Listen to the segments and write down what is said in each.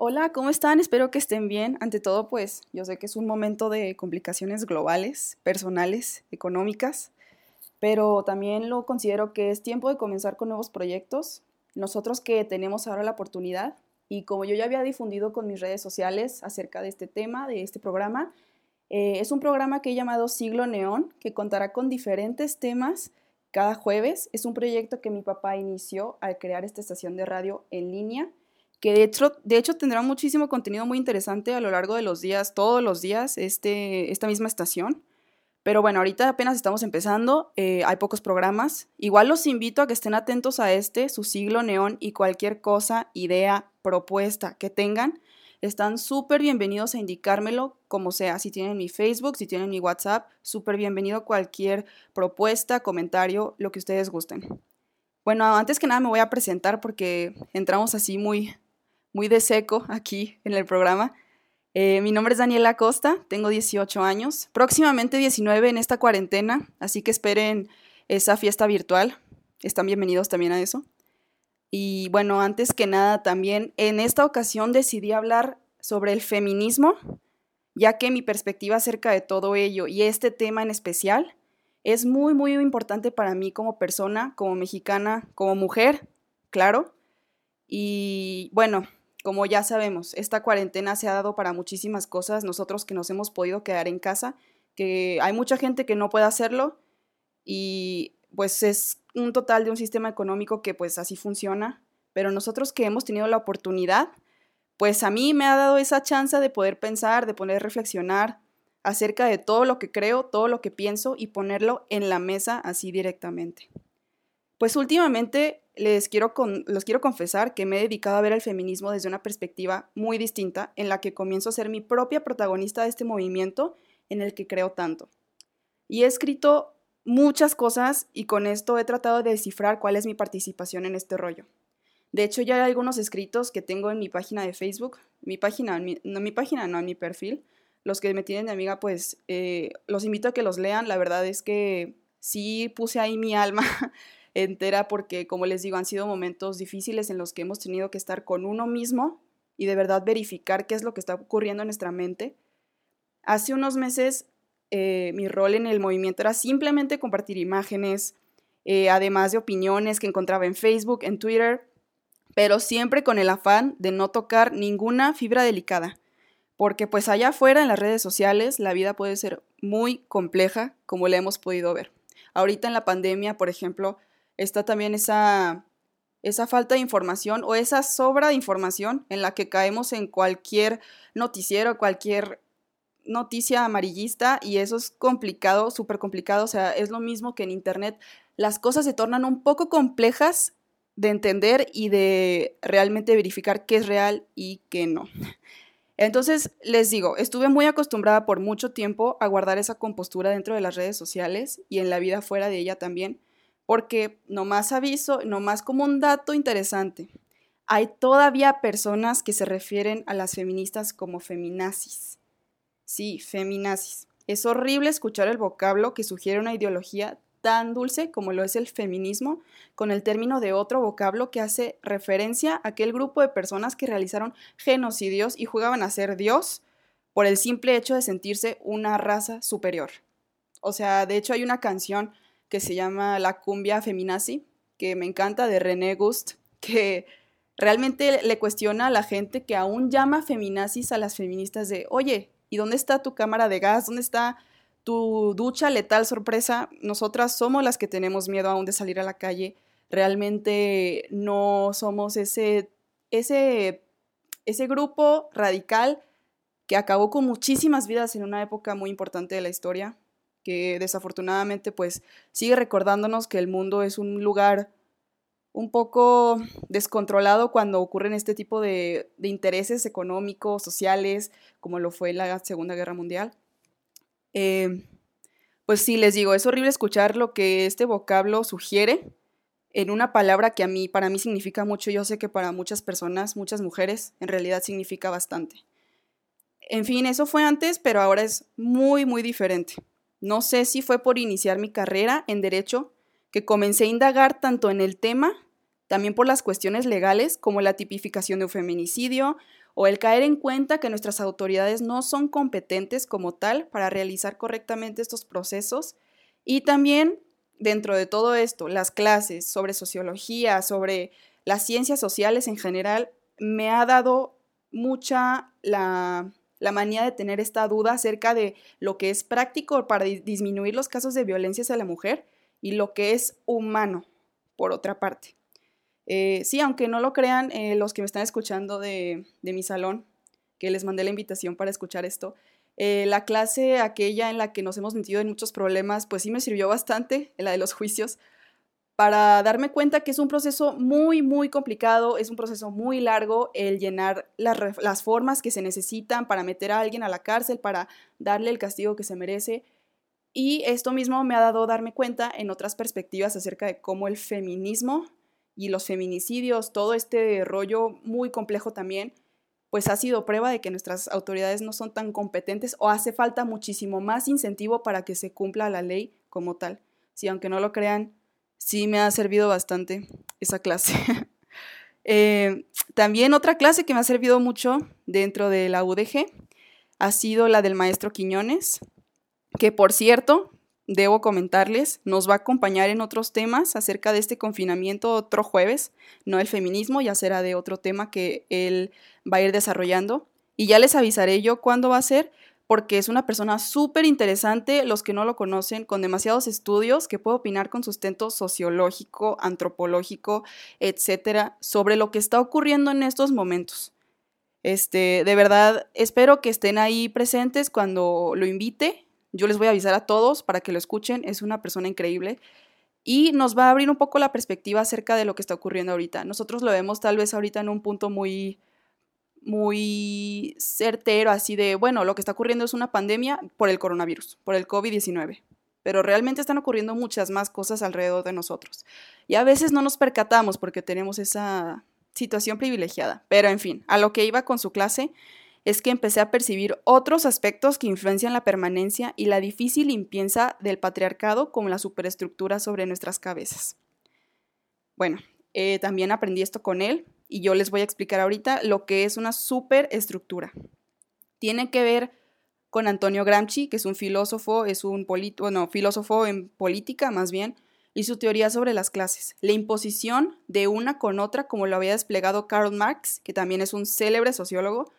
Hola, ¿cómo están? Espero que estén bien. Ante todo, pues yo sé que es un momento de complicaciones globales, personales, económicas, pero también lo considero que es tiempo de comenzar con nuevos proyectos. Nosotros que tenemos ahora la oportunidad y como yo ya había difundido con mis redes sociales acerca de este tema, de este programa, eh, es un programa que he llamado Siglo Neón, que contará con diferentes temas cada jueves. Es un proyecto que mi papá inició al crear esta estación de radio en línea que de hecho, de hecho tendrá muchísimo contenido muy interesante a lo largo de los días, todos los días, este, esta misma estación. Pero bueno, ahorita apenas estamos empezando, eh, hay pocos programas. Igual los invito a que estén atentos a este, su siglo neón y cualquier cosa, idea, propuesta que tengan. Están súper bienvenidos a indicármelo, como sea, si tienen mi Facebook, si tienen mi WhatsApp, súper bienvenido cualquier propuesta, comentario, lo que ustedes gusten. Bueno, antes que nada me voy a presentar porque entramos así muy, muy de seco aquí en el programa. Eh, mi nombre es Daniela Costa, tengo 18 años, próximamente 19 en esta cuarentena, así que esperen esa fiesta virtual. Están bienvenidos también a eso. Y bueno, antes que nada también, en esta ocasión decidí hablar sobre el feminismo, ya que mi perspectiva acerca de todo ello y este tema en especial es muy, muy importante para mí como persona, como mexicana, como mujer, claro. Y bueno, como ya sabemos, esta cuarentena se ha dado para muchísimas cosas, nosotros que nos hemos podido quedar en casa, que hay mucha gente que no puede hacerlo y pues es un total de un sistema económico que pues así funciona, pero nosotros que hemos tenido la oportunidad, pues a mí me ha dado esa chance de poder pensar, de poder reflexionar acerca de todo lo que creo, todo lo que pienso y ponerlo en la mesa así directamente. Pues últimamente les quiero, los quiero confesar que me he dedicado a ver el feminismo desde una perspectiva muy distinta, en la que comienzo a ser mi propia protagonista de este movimiento en el que creo tanto. Y he escrito muchas cosas y con esto he tratado de descifrar cuál es mi participación en este rollo. De hecho, ya hay algunos escritos que tengo en mi página de Facebook, mi página, no mi página, no en mi perfil. Los que me tienen de amiga, pues eh, los invito a que los lean. La verdad es que sí puse ahí mi alma entera porque, como les digo, han sido momentos difíciles en los que hemos tenido que estar con uno mismo y de verdad verificar qué es lo que está ocurriendo en nuestra mente. Hace unos meses eh, mi rol en el movimiento era simplemente compartir imágenes, eh, además de opiniones que encontraba en Facebook, en Twitter, pero siempre con el afán de no tocar ninguna fibra delicada, porque pues allá afuera en las redes sociales la vida puede ser muy compleja, como la hemos podido ver. Ahorita en la pandemia, por ejemplo, está también esa, esa falta de información o esa sobra de información en la que caemos en cualquier noticiero, cualquier noticia amarillista y eso es complicado, súper complicado, o sea, es lo mismo que en Internet. Las cosas se tornan un poco complejas de entender y de realmente verificar qué es real y qué no. Entonces, les digo, estuve muy acostumbrada por mucho tiempo a guardar esa compostura dentro de las redes sociales y en la vida fuera de ella también, porque nomás aviso, nomás como un dato interesante, hay todavía personas que se refieren a las feministas como feminazis. Sí, feminazis. Es horrible escuchar el vocablo que sugiere una ideología tan dulce como lo es el feminismo, con el término de otro vocablo que hace referencia a aquel grupo de personas que realizaron genocidios y jugaban a ser Dios por el simple hecho de sentirse una raza superior. O sea, de hecho hay una canción que se llama La cumbia feminazi, que me encanta, de René Gust, que realmente le cuestiona a la gente que aún llama feminazis a las feministas de, oye, ¿y dónde está tu cámara de gas? ¿Dónde está tu ducha letal sorpresa? Nosotras somos las que tenemos miedo aún de salir a la calle. Realmente no somos ese, ese, ese grupo radical que acabó con muchísimas vidas en una época muy importante de la historia que desafortunadamente pues sigue recordándonos que el mundo es un lugar un poco descontrolado cuando ocurren este tipo de, intereses económicos, sociales, como lo fue la Segunda Guerra Mundial. Em, pues sí, les digo, es horrible escuchar lo que este vocablo sugiere en una palabra que a mí, para mí significa mucho. Yo sé que para muchas personas, muchas mujeres, en realidad significa bastante. En fin, eso fue antes, pero ahora es muy, muy diferente. No sé si fue por iniciar mi carrera en derecho que comencé a indagar tanto en el tema, también por las cuestiones legales como la tipificación de un feminicidio o el caer en cuenta que nuestras autoridades no son competentes como tal para realizar correctamente estos procesos. Y también dentro de todo esto, las clases sobre sociología, sobre las ciencias sociales en general, me ha dado mucha la, la manía de tener esta duda acerca de lo que es práctico para disminuir los casos de violencia hacia la mujer y lo que es humano, por otra parte. Eh, sí, aunque no lo crean, eh, los que me están escuchando de, mi salón, que les mandé la invitación para escuchar esto, eh, la clase aquella en la que nos hemos metido en muchos problemas, pues sí me sirvió bastante, la de los juicios, para darme cuenta que es un proceso muy, muy complicado, es un proceso muy largo el llenar las, formas que se necesitan para meter a alguien a la cárcel, para darle el castigo que se merece. Y esto mismo me ha dado darme cuenta en otras perspectivas acerca de cómo el feminismo y los feminicidios, todo este rollo muy complejo también, pues ha sido prueba de que nuestras autoridades no son tan competentes o hace falta muchísimo más incentivo para que se cumpla la ley como tal. Si aunque no lo crean, sí me ha servido bastante esa clase. Eh, también otra clase que me ha servido mucho dentro de la UDG ha sido la del maestro Quiñones, que por cierto, debo comentarles, nos va a acompañar en otros temas acerca de este confinamiento otro jueves, no el feminismo, ya será de otro tema que él va a ir desarrollando. Y ya les avisaré yo cuándo va a ser, porque es una persona súper interesante, los que no lo conocen, con demasiados estudios, que puede opinar con sustento sociológico, antropológico, etcétera, sobre lo que está ocurriendo en estos momentos. Este, de verdad, espero que estén ahí presentes cuando lo invite yo les voy a avisar a todos para que lo escuchen, es una persona increíble y nos va a abrir un poco la perspectiva acerca de lo que está ocurriendo ahorita. Nosotros lo vemos tal vez ahorita en un punto muy muy certero, así de, bueno, lo que está ocurriendo es una pandemia por el coronavirus, por el COVID-19 pero realmente están ocurriendo muchas más cosas alrededor de nosotros. Y a veces no nos percatamos porque tenemos esa situación privilegiada. Pero en fin, a lo que iba con su clase es que empecé a percibir otros aspectos que influencian la permanencia y la difícil limpieza del patriarcado como la superestructura sobre nuestras cabezas. Bueno, eh, también aprendí esto con él y yo les voy a explicar ahorita lo que es una superestructura. Tiene que ver con Antonio Gramsci, que es un filósofo, es un bueno, filósofo en política más bien, y su teoría sobre las clases, la imposición de una con otra, como lo había desplegado Karl Marx, que también es un célebre sociólogo,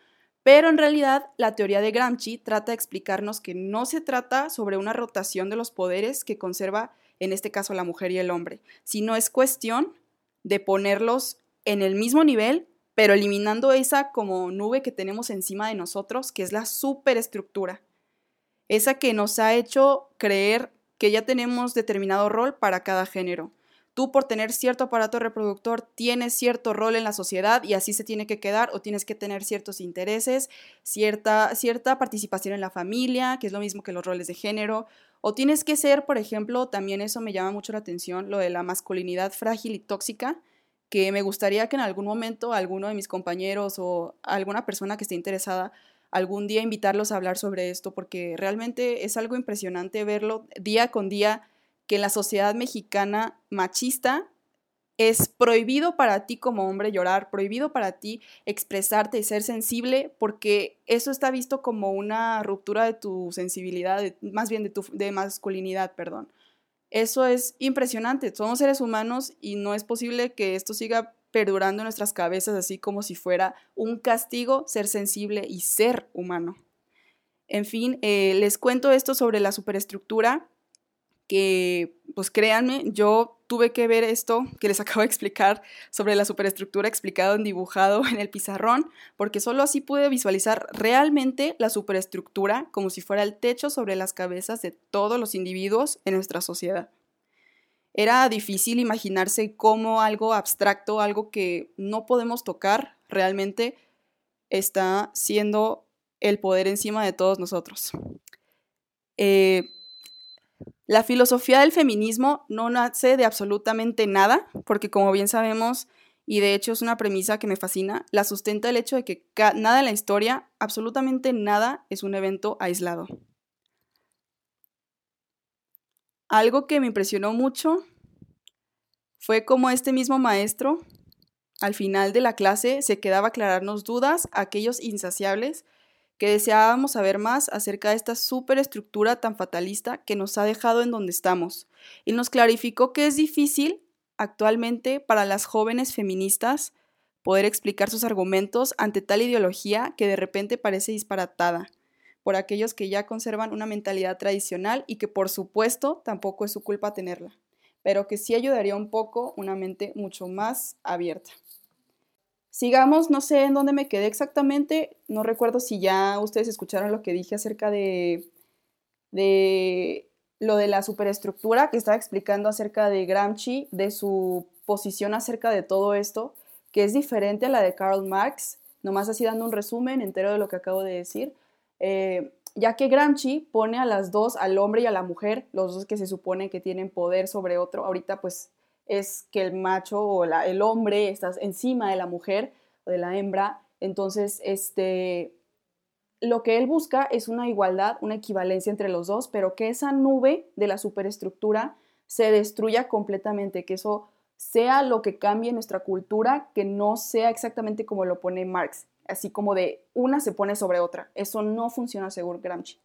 pero en realidad la teoría de Gramsci trata de explicarnos que no se trata sobre una rotación de los poderes que conserva en este caso la mujer y el hombre, sino es cuestión de ponerlos en el mismo nivel, pero eliminando esa como nube que tenemos encima de nosotros, que es la superestructura. Esa que nos ha hecho creer que ya tenemos determinado rol para cada género tú por tener cierto aparato reproductor tienes cierto rol en la sociedad y así se tiene que quedar o tienes que tener ciertos intereses, cierta, cierta participación en la familia, que es lo mismo que los roles de género, o tienes que ser, por ejemplo, también eso me llama mucho la atención, lo de la masculinidad frágil y tóxica, que me gustaría que en algún momento alguno de mis compañeros o alguna persona que esté interesada algún día invitarlos a hablar sobre esto, porque realmente es algo impresionante verlo día con día que en la sociedad mexicana machista es prohibido para ti como hombre llorar, prohibido para ti expresarte y ser sensible, porque eso está visto como una ruptura de tu sensibilidad, más bien de tu de masculinidad, perdón. Eso es impresionante. Somos seres humanos y no es posible que esto siga perdurando en nuestras cabezas así como si fuera un castigo ser sensible y ser humano. En fin, eh, les cuento esto sobre la superestructura que, pues créanme, yo tuve que ver esto que les acabo de explicar sobre la superestructura explicado en dibujado en el pizarrón, porque solo así pude visualizar realmente la superestructura como si fuera el techo sobre las cabezas de todos los individuos en nuestra sociedad. Era difícil imaginarse cómo algo abstracto, algo que no podemos tocar, realmente está siendo el poder encima de todos nosotros. Eh, la filosofía del feminismo no nace de absolutamente nada, porque como bien sabemos, y de hecho es una premisa que me fascina, la sustenta el hecho de que nada en la historia, absolutamente nada, es un evento aislado. Algo que me impresionó mucho fue como este mismo maestro al final de la clase se quedaba aclararnos dudas aquellos insaciables que deseábamos saber más acerca de esta superestructura tan fatalista que nos ha dejado en donde estamos. Y nos clarificó que es difícil actualmente para las jóvenes feministas poder explicar sus argumentos ante tal ideología que de repente parece disparatada por aquellos que ya conservan una mentalidad tradicional y que por supuesto tampoco es su culpa tenerla, pero que sí ayudaría un poco una mente mucho más abierta. Sigamos, no sé en dónde me quedé exactamente, no recuerdo si ya ustedes escucharon lo que dije acerca de, de lo de la superestructura que estaba explicando acerca de Gramsci, de su posición acerca de todo esto, que es diferente a la de Karl Marx, nomás así dando un resumen entero de lo que acabo de decir, eh, ya que Gramsci pone a las dos, al hombre y a la mujer, los dos que se supone que tienen poder sobre otro, ahorita pues es que el macho o el hombre está encima de la mujer o de la hembra, entonces este, lo que él busca es una igualdad, una equivalencia entre los dos, pero que esa nube de la superestructura se destruya completamente, que eso sea lo que cambie nuestra cultura, que no sea exactamente como lo pone Marx, así como de una se pone sobre otra. Eso no funciona según Gramsci.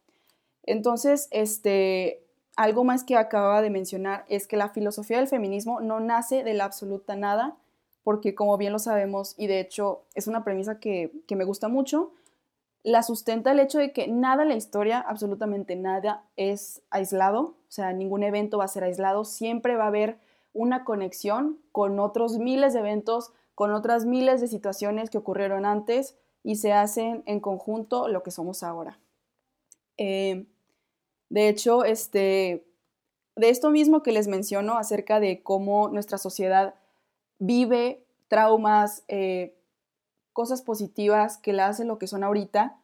Entonces, este, algo más que acaba de mencionar es que la filosofía del feminismo no nace de la absoluta nada, porque como bien lo sabemos, y de hecho es una premisa que, que me gusta mucho, la sustenta el hecho de que nada en la historia, absolutamente nada, es aislado, o sea, ningún evento va a ser aislado, siempre va a haber una conexión con otros miles de eventos, con otras miles de situaciones que ocurrieron antes y se hacen en conjunto lo que somos ahora. Eh, de hecho, este, de esto mismo que les menciono acerca de cómo nuestra sociedad vive traumas, eh, cosas positivas que la hacen lo que son ahorita,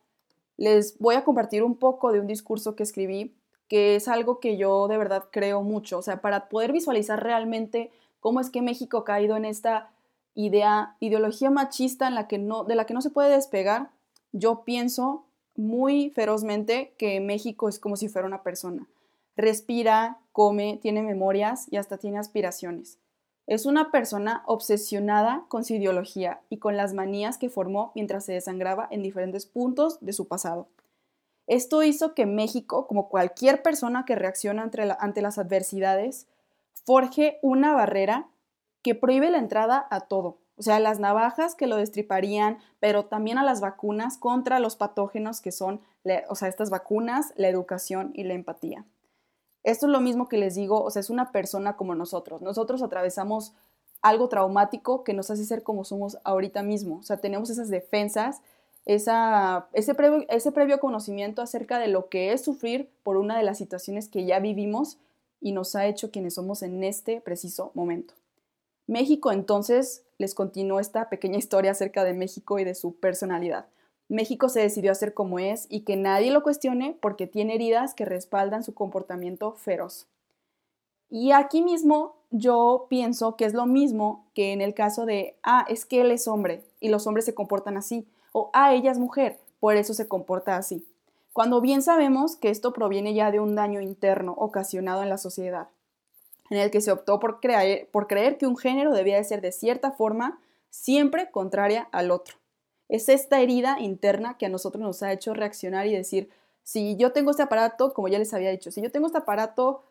les voy a compartir un poco de un discurso que escribí, que es algo que yo de verdad creo mucho. O sea, para poder visualizar realmente cómo es que México ha caído en esta idea, ideología machista en la que no, de la que no se puede despegar, yo pienso muy ferozmente que México es como si fuera una persona. Respira, come, tiene memorias y hasta tiene aspiraciones. Es una persona obsesionada con su ideología y con las manías que formó mientras se desangraba en diferentes puntos de su pasado. Esto hizo que México, como cualquier persona que reacciona ante, las adversidades, forje una barrera que prohíbe la entrada a todo, o sea, las navajas que lo destriparían, pero también a las vacunas contra los patógenos que son, o sea, estas vacunas, la educación y la empatía. Esto es lo mismo que les digo, o sea, es una persona como nosotros. Nosotros atravesamos algo traumático que nos hace ser como somos ahorita mismo. O sea, tenemos esas defensas, esa, ese, previo, ese previo conocimiento acerca de lo que es sufrir por una de las situaciones que ya vivimos y nos ha hecho quienes somos en este preciso momento. México entonces les continuó esta pequeña historia acerca de México y de su personalidad. México se decidió a ser como es y que nadie lo cuestione porque tiene heridas que respaldan su comportamiento feroz. Y aquí mismo yo pienso que es lo mismo que en el caso de, ah, es que él es hombre y los hombres se comportan así, o ah, ella es mujer, por eso se comporta así. Cuando bien sabemos que esto proviene ya de un daño interno ocasionado en la sociedad en el que se optó por creer, por creer que un género debía de ser de cierta forma siempre contraria al otro. Es esta herida interna que a nosotros nos ha hecho reaccionar y decir, si yo tengo este aparato, como ya les había dicho, si yo tengo este aparato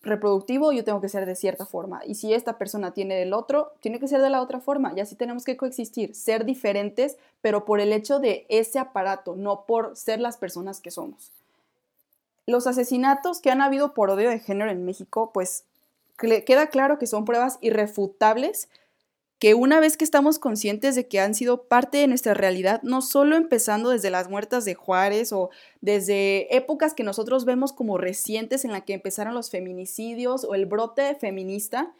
reproductivo, yo tengo que ser de cierta forma. Y si esta persona tiene del otro, tiene que ser de la otra forma. Y así tenemos que coexistir, ser diferentes, pero por el hecho de ese aparato, no por ser las personas que somos. Los asesinatos que han habido por odio de género en México, pues queda claro que son pruebas irrefutables que una vez que estamos conscientes de que han sido parte de nuestra realidad, no solo empezando desde las muertas de Juárez o desde épocas que nosotros vemos como recientes en la que empezaron los feminicidios o el brote feminista,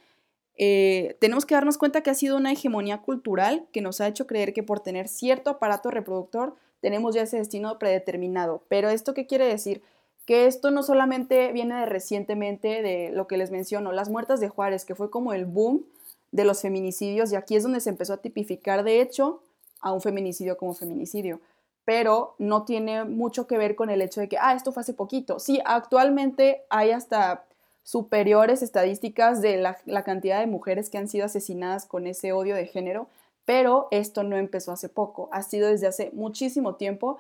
eh, tenemos que darnos cuenta que ha sido una hegemonía cultural que nos ha hecho creer que por tener cierto aparato reproductor tenemos ya ese destino predeterminado. Pero ¿esto qué quiere decir? Que esto no solamente viene de recientemente de lo que les menciono, las muertas de Juárez, que fue como el boom de los feminicidios y aquí es donde se empezó a tipificar de hecho a un feminicidio como feminicidio, pero no tiene mucho que ver con el hecho de que, ah, esto fue hace poquito. Sí, actualmente hay hasta superiores estadísticas de la, la cantidad de mujeres que han sido asesinadas con ese odio de género, Pero esto no empezó hace poco, ha sido desde hace muchísimo tiempo,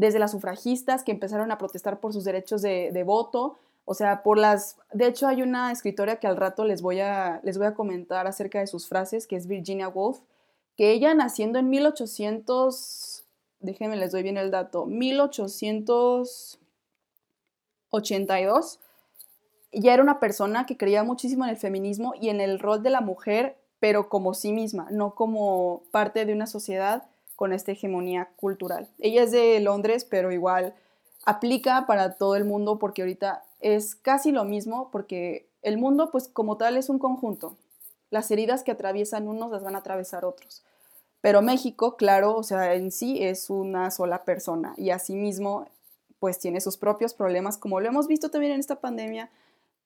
desde las sufragistas que empezaron a protestar por sus derechos de, voto, o sea, por las... De hecho, hay una escritora que al rato les voy, a, les voy a comentar acerca de sus frases, que es Virginia Woolf, que ella naciendo en 1800... Déjenme, les doy bien el dato. 1882 ya era una persona que creía muchísimo en el feminismo y en el rol de la mujer, pero como sí misma, no como parte de una sociedad con esta hegemonía cultural. Ella es de Londres, pero igual aplica para todo el mundo porque ahorita es casi lo mismo porque el mundo pues como tal es un conjunto. Las heridas que atraviesan unos las van a atravesar otros. Pero México, claro, o sea, en sí es una sola persona y asimismo pues tiene sus propios problemas, como lo hemos visto también en esta pandemia,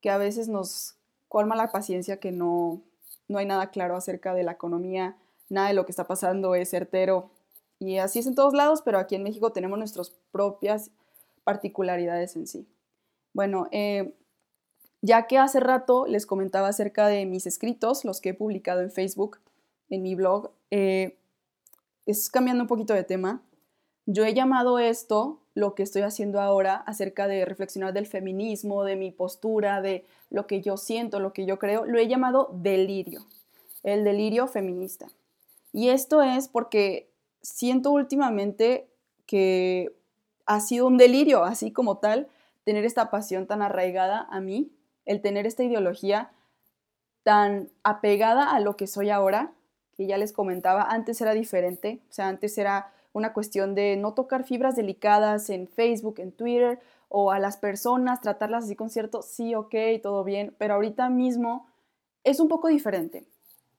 que a veces nos colma la paciencia que no, no hay nada claro acerca de la economía, nada de lo que está pasando es certero. Y así es en todos lados, pero aquí en México tenemos nuestras propias particularidades en sí. Bueno, eh, ya que hace rato les comentaba acerca de mis escritos, los que he publicado en Facebook, en mi blog, eh, es cambiando un poquito de tema. Yo he llamado esto lo que estoy haciendo ahora acerca de reflexionar del feminismo, de mi postura, de lo que yo siento, lo que yo creo, lo he llamado delirio, el delirio feminista. Y esto es porque siento últimamente que ha sido un delirio, así como tal, tener esta pasión tan arraigada a mí, el tener esta ideología tan apegada a lo que soy ahora, que ya les comentaba, antes era diferente, o sea, antes era una cuestión de no tocar fibras delicadas en Facebook, en Twitter, o a las personas, tratarlas así con cierto sí, ok, todo bien, pero ahorita mismo es un poco diferente.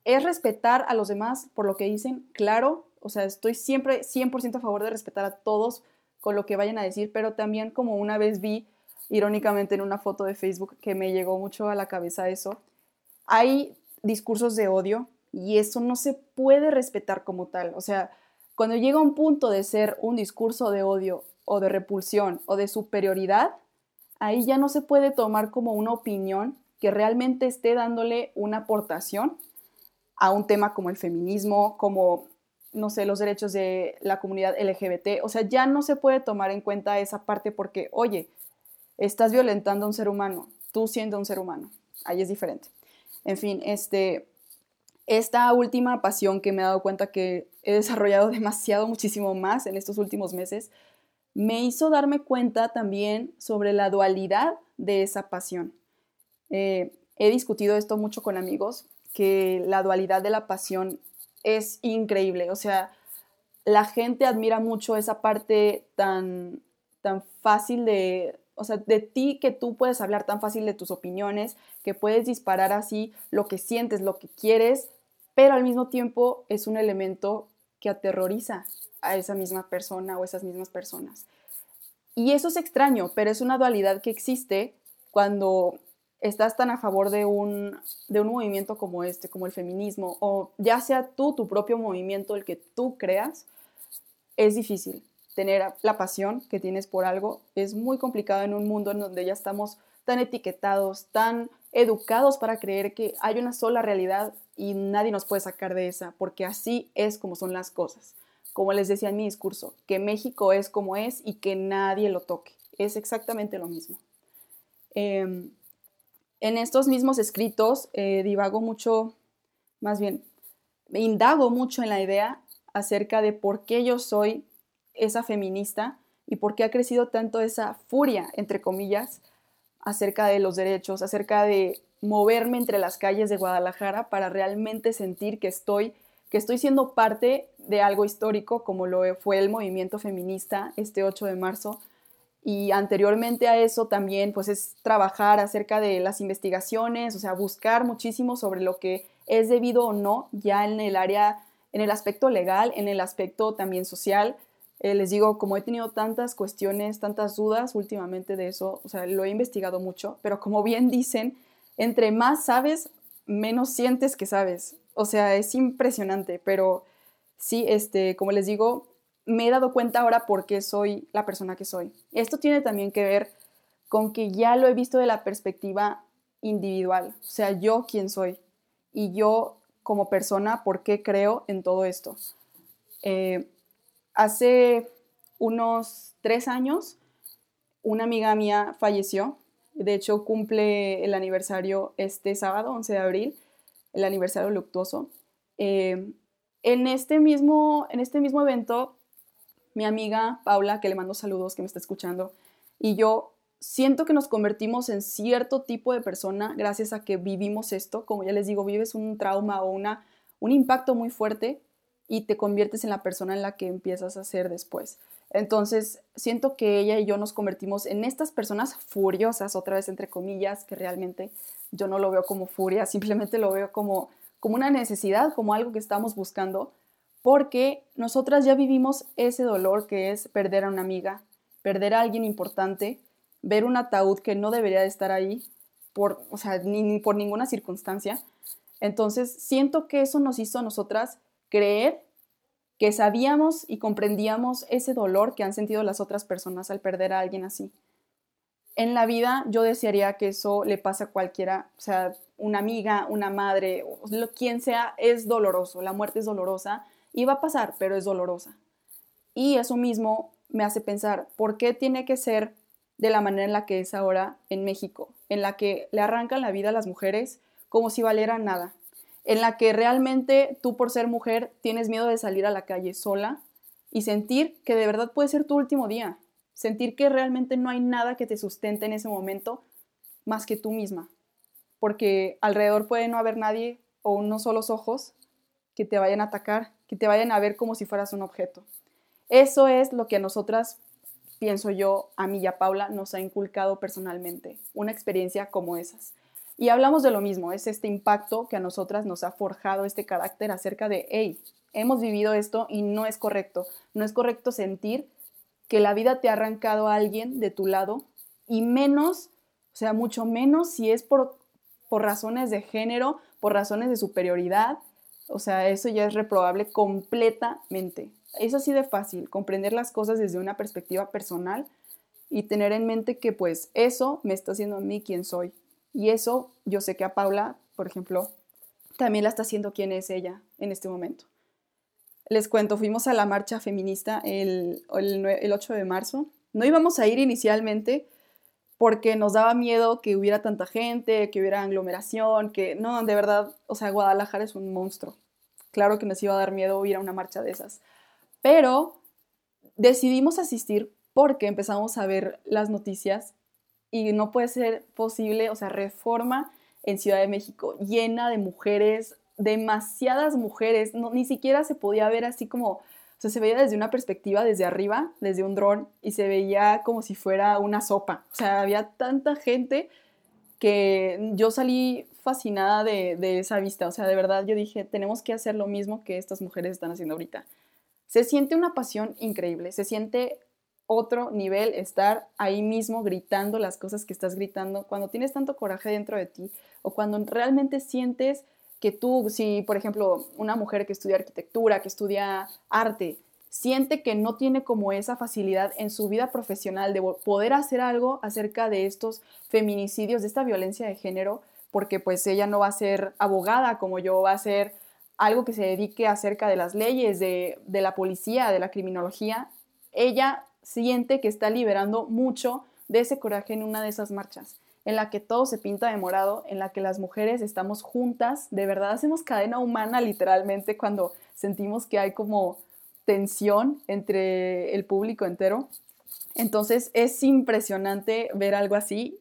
Es respetar a los demás por lo que dicen, claro, o sea, estoy siempre 100% a favor de respetar a todos con lo que vayan a decir, pero también como una vez vi, irónicamente en una foto de Facebook, que me llegó mucho a la cabeza eso, hay discursos de odio y eso no se puede respetar como tal, o sea, cuando llega un punto de ser un discurso de odio o de repulsión o de superioridad, ahí ya no se puede tomar como una opinión que realmente esté dándole una aportación a un tema como el feminismo, como, no sé, los derechos de la comunidad LGBT. O sea, ya no se puede tomar en cuenta esa parte porque, oye, estás violentando a un ser humano, tú siendo un ser humano. Ahí es diferente. En fin, este, esta última pasión que me he dado cuenta que he desarrollado demasiado, muchísimo más en estos últimos meses, me hizo darme cuenta también sobre la dualidad de esa pasión. Eh, he discutido esto mucho con amigos, que la dualidad de la pasión es increíble. O sea, la gente admira mucho esa parte tan, tan fácil de, o sea, de ti que tú puedes hablar tan fácil de tus opiniones, que puedes disparar así lo que sientes, lo que quieres, pero al mismo tiempo es un elemento que aterroriza a esa misma persona o esas mismas personas. Y eso es extraño, pero es una dualidad que existe cuando estás tan a favor de un, de un movimiento como este, como el feminismo, o ya sea tú, tu propio movimiento, el que tú creas, es difícil. Tener la pasión que tienes por algo es muy complicado en un mundo en donde ya estamos tan etiquetados, tan educados para creer que hay una sola realidad y nadie nos puede sacar de esa, porque así es como son las cosas. Como les decía en mi discurso, que México es como es y que nadie lo toque. Es exactamente lo mismo. Em, en estos mismos escritos eh, divago mucho, más bien, indago mucho en la idea acerca de por qué yo soy esa feminista y por qué ha crecido tanto esa furia, entre comillas, acerca de los derechos, acerca de moverme entre las calles de Guadalajara para realmente sentir que estoy, que estoy siendo parte de algo histórico como lo fue el movimiento feminista este 8 de marzo. Y anteriormente a eso también pues es trabajar acerca de las investigaciones, o sea, buscar muchísimo sobre lo que es debido o no ya en el área, en el aspecto legal, en el aspecto también social. Eh, les digo, como he tenido tantas cuestiones, tantas dudas últimamente de eso, o sea, lo he investigado mucho, pero como bien dicen, entre más sabes, menos sientes que sabes. O sea, es impresionante, pero sí, este, como les digo, me he dado cuenta ahora por qué soy la persona que soy. Esto tiene también que ver con que ya lo he visto de la perspectiva individual, o sea, yo quién soy y yo como persona, por qué creo en todo esto. Eh, hace unos tres años, una amiga mía falleció. De hecho, cumple el aniversario este sábado, 11 de abril, el aniversario luctuoso. Eh, en, este mismo, en este mismo evento, mi amiga Paula, que le mando saludos, que me está escuchando, y yo siento que nos convertimos en cierto tipo de persona gracias a que vivimos esto. Como ya les digo, vives un trauma o una, un impacto muy fuerte y te conviertes en la persona en la que empiezas a ser después. Entonces, siento que ella y yo nos convertimos en estas personas furiosas, otra vez entre comillas, que realmente yo no lo veo como furia, simplemente lo veo como, como una necesidad, como algo que estamos buscando, porque nosotras ya vivimos ese dolor que es perder a una amiga, perder a alguien importante, ver un ataúd que no debería de estar ahí, por, o sea, ni, por ninguna circunstancia. Entonces, siento que eso nos hizo a nosotras creer que sabíamos y comprendíamos ese dolor que han sentido las otras personas al perder a alguien así. En la vida yo desearía que eso le pase a cualquiera, o sea, una amiga, una madre, quien sea, es doloroso, la muerte es dolorosa y a pasar, pero es dolorosa. Y eso mismo me hace pensar, ¿por qué tiene que ser de la manera en la que es ahora en México, en la que le arrancan la vida a las mujeres como si valieran nada, en la que realmente tú por ser mujer tienes miedo de salir a la calle sola y sentir que de verdad puede ser tu último día, sentir que realmente no hay nada que te sustente en ese momento más que tú misma, porque alrededor puede no haber nadie o unos solos ojos que te vayan a atacar, que te vayan a ver como si fueras un objeto. Eso es lo que a nosotras pienso yo, a mí y a Paula nos ha inculcado personalmente, una experiencia como esas. Y hablamos de lo mismo, es este impacto que a nosotras nos ha forjado este carácter acerca de, hey, hemos vivido esto y no es correcto, no es correcto sentir que la vida te ha arrancado a alguien de tu lado y menos, o sea, mucho menos si es por, por razones de género, por razones de superioridad, o sea, eso ya es reprobable completamente. Es así de fácil, comprender las cosas desde una perspectiva personal y tener en mente que pues eso me está haciendo a mí quien soy. Y eso yo sé que a Paula, por ejemplo, también la está haciendo quien es ella en este momento. Les cuento, fuimos a la marcha feminista el, el, el 8 de marzo. No íbamos a ir inicialmente porque nos daba miedo que hubiera tanta gente, que hubiera aglomeración, que no, de verdad, o sea, Guadalajara es un monstruo. Claro que nos iba a dar miedo ir a una marcha de esas. Pero decidimos asistir porque empezamos a ver las noticias y no puede ser posible, o sea, reforma en Ciudad de México llena de mujeres, demasiadas mujeres, ni siquiera se podía ver así como, se veía desde una perspectiva, desde arriba, desde un dron, y se veía como si fuera una sopa. O sea, había tanta gente que yo salí fascinada de, de esa vista. O sea, de verdad yo dije, tenemos que hacer lo mismo que estas mujeres están haciendo ahorita. Se siente una pasión increíble, se siente otro nivel estar ahí mismo gritando las cosas que estás gritando, cuando tienes tanto coraje dentro de ti o cuando realmente sientes que tú, si por ejemplo una mujer que estudia arquitectura, que estudia arte, siente que no tiene como esa facilidad en su vida profesional de poder hacer algo acerca de estos feminicidios, de esta violencia de género, porque pues ella no va a ser abogada como yo, va a ser algo que se dedique acerca de las leyes, de, la policía, de la criminología, ella siente que está liberando mucho de ese coraje en una de esas marchas, en la que todo se pinta de morado, en la que las mujeres estamos juntas, de verdad hacemos cadena humana literalmente cuando sentimos que hay como tensión entre el público entero. Entonces es impresionante ver algo así.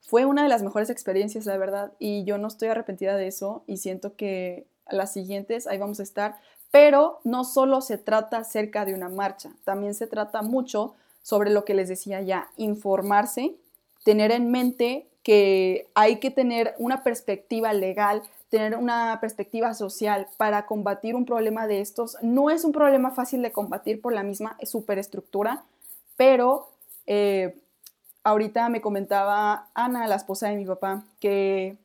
Fue una de las mejores experiencias, la verdad, y yo no estoy arrepentida de eso y siento que las siguientes, ahí vamos a estar. Pero no solo se trata acerca de una marcha, también se trata mucho sobre lo que les decía ya, informarse, tener en mente que hay que tener una perspectiva legal, tener una perspectiva social para combatir un problema de estos. No es un problema fácil de combatir por la misma superestructura, pero eh, ahorita me comentaba Ana, la esposa de mi papá, que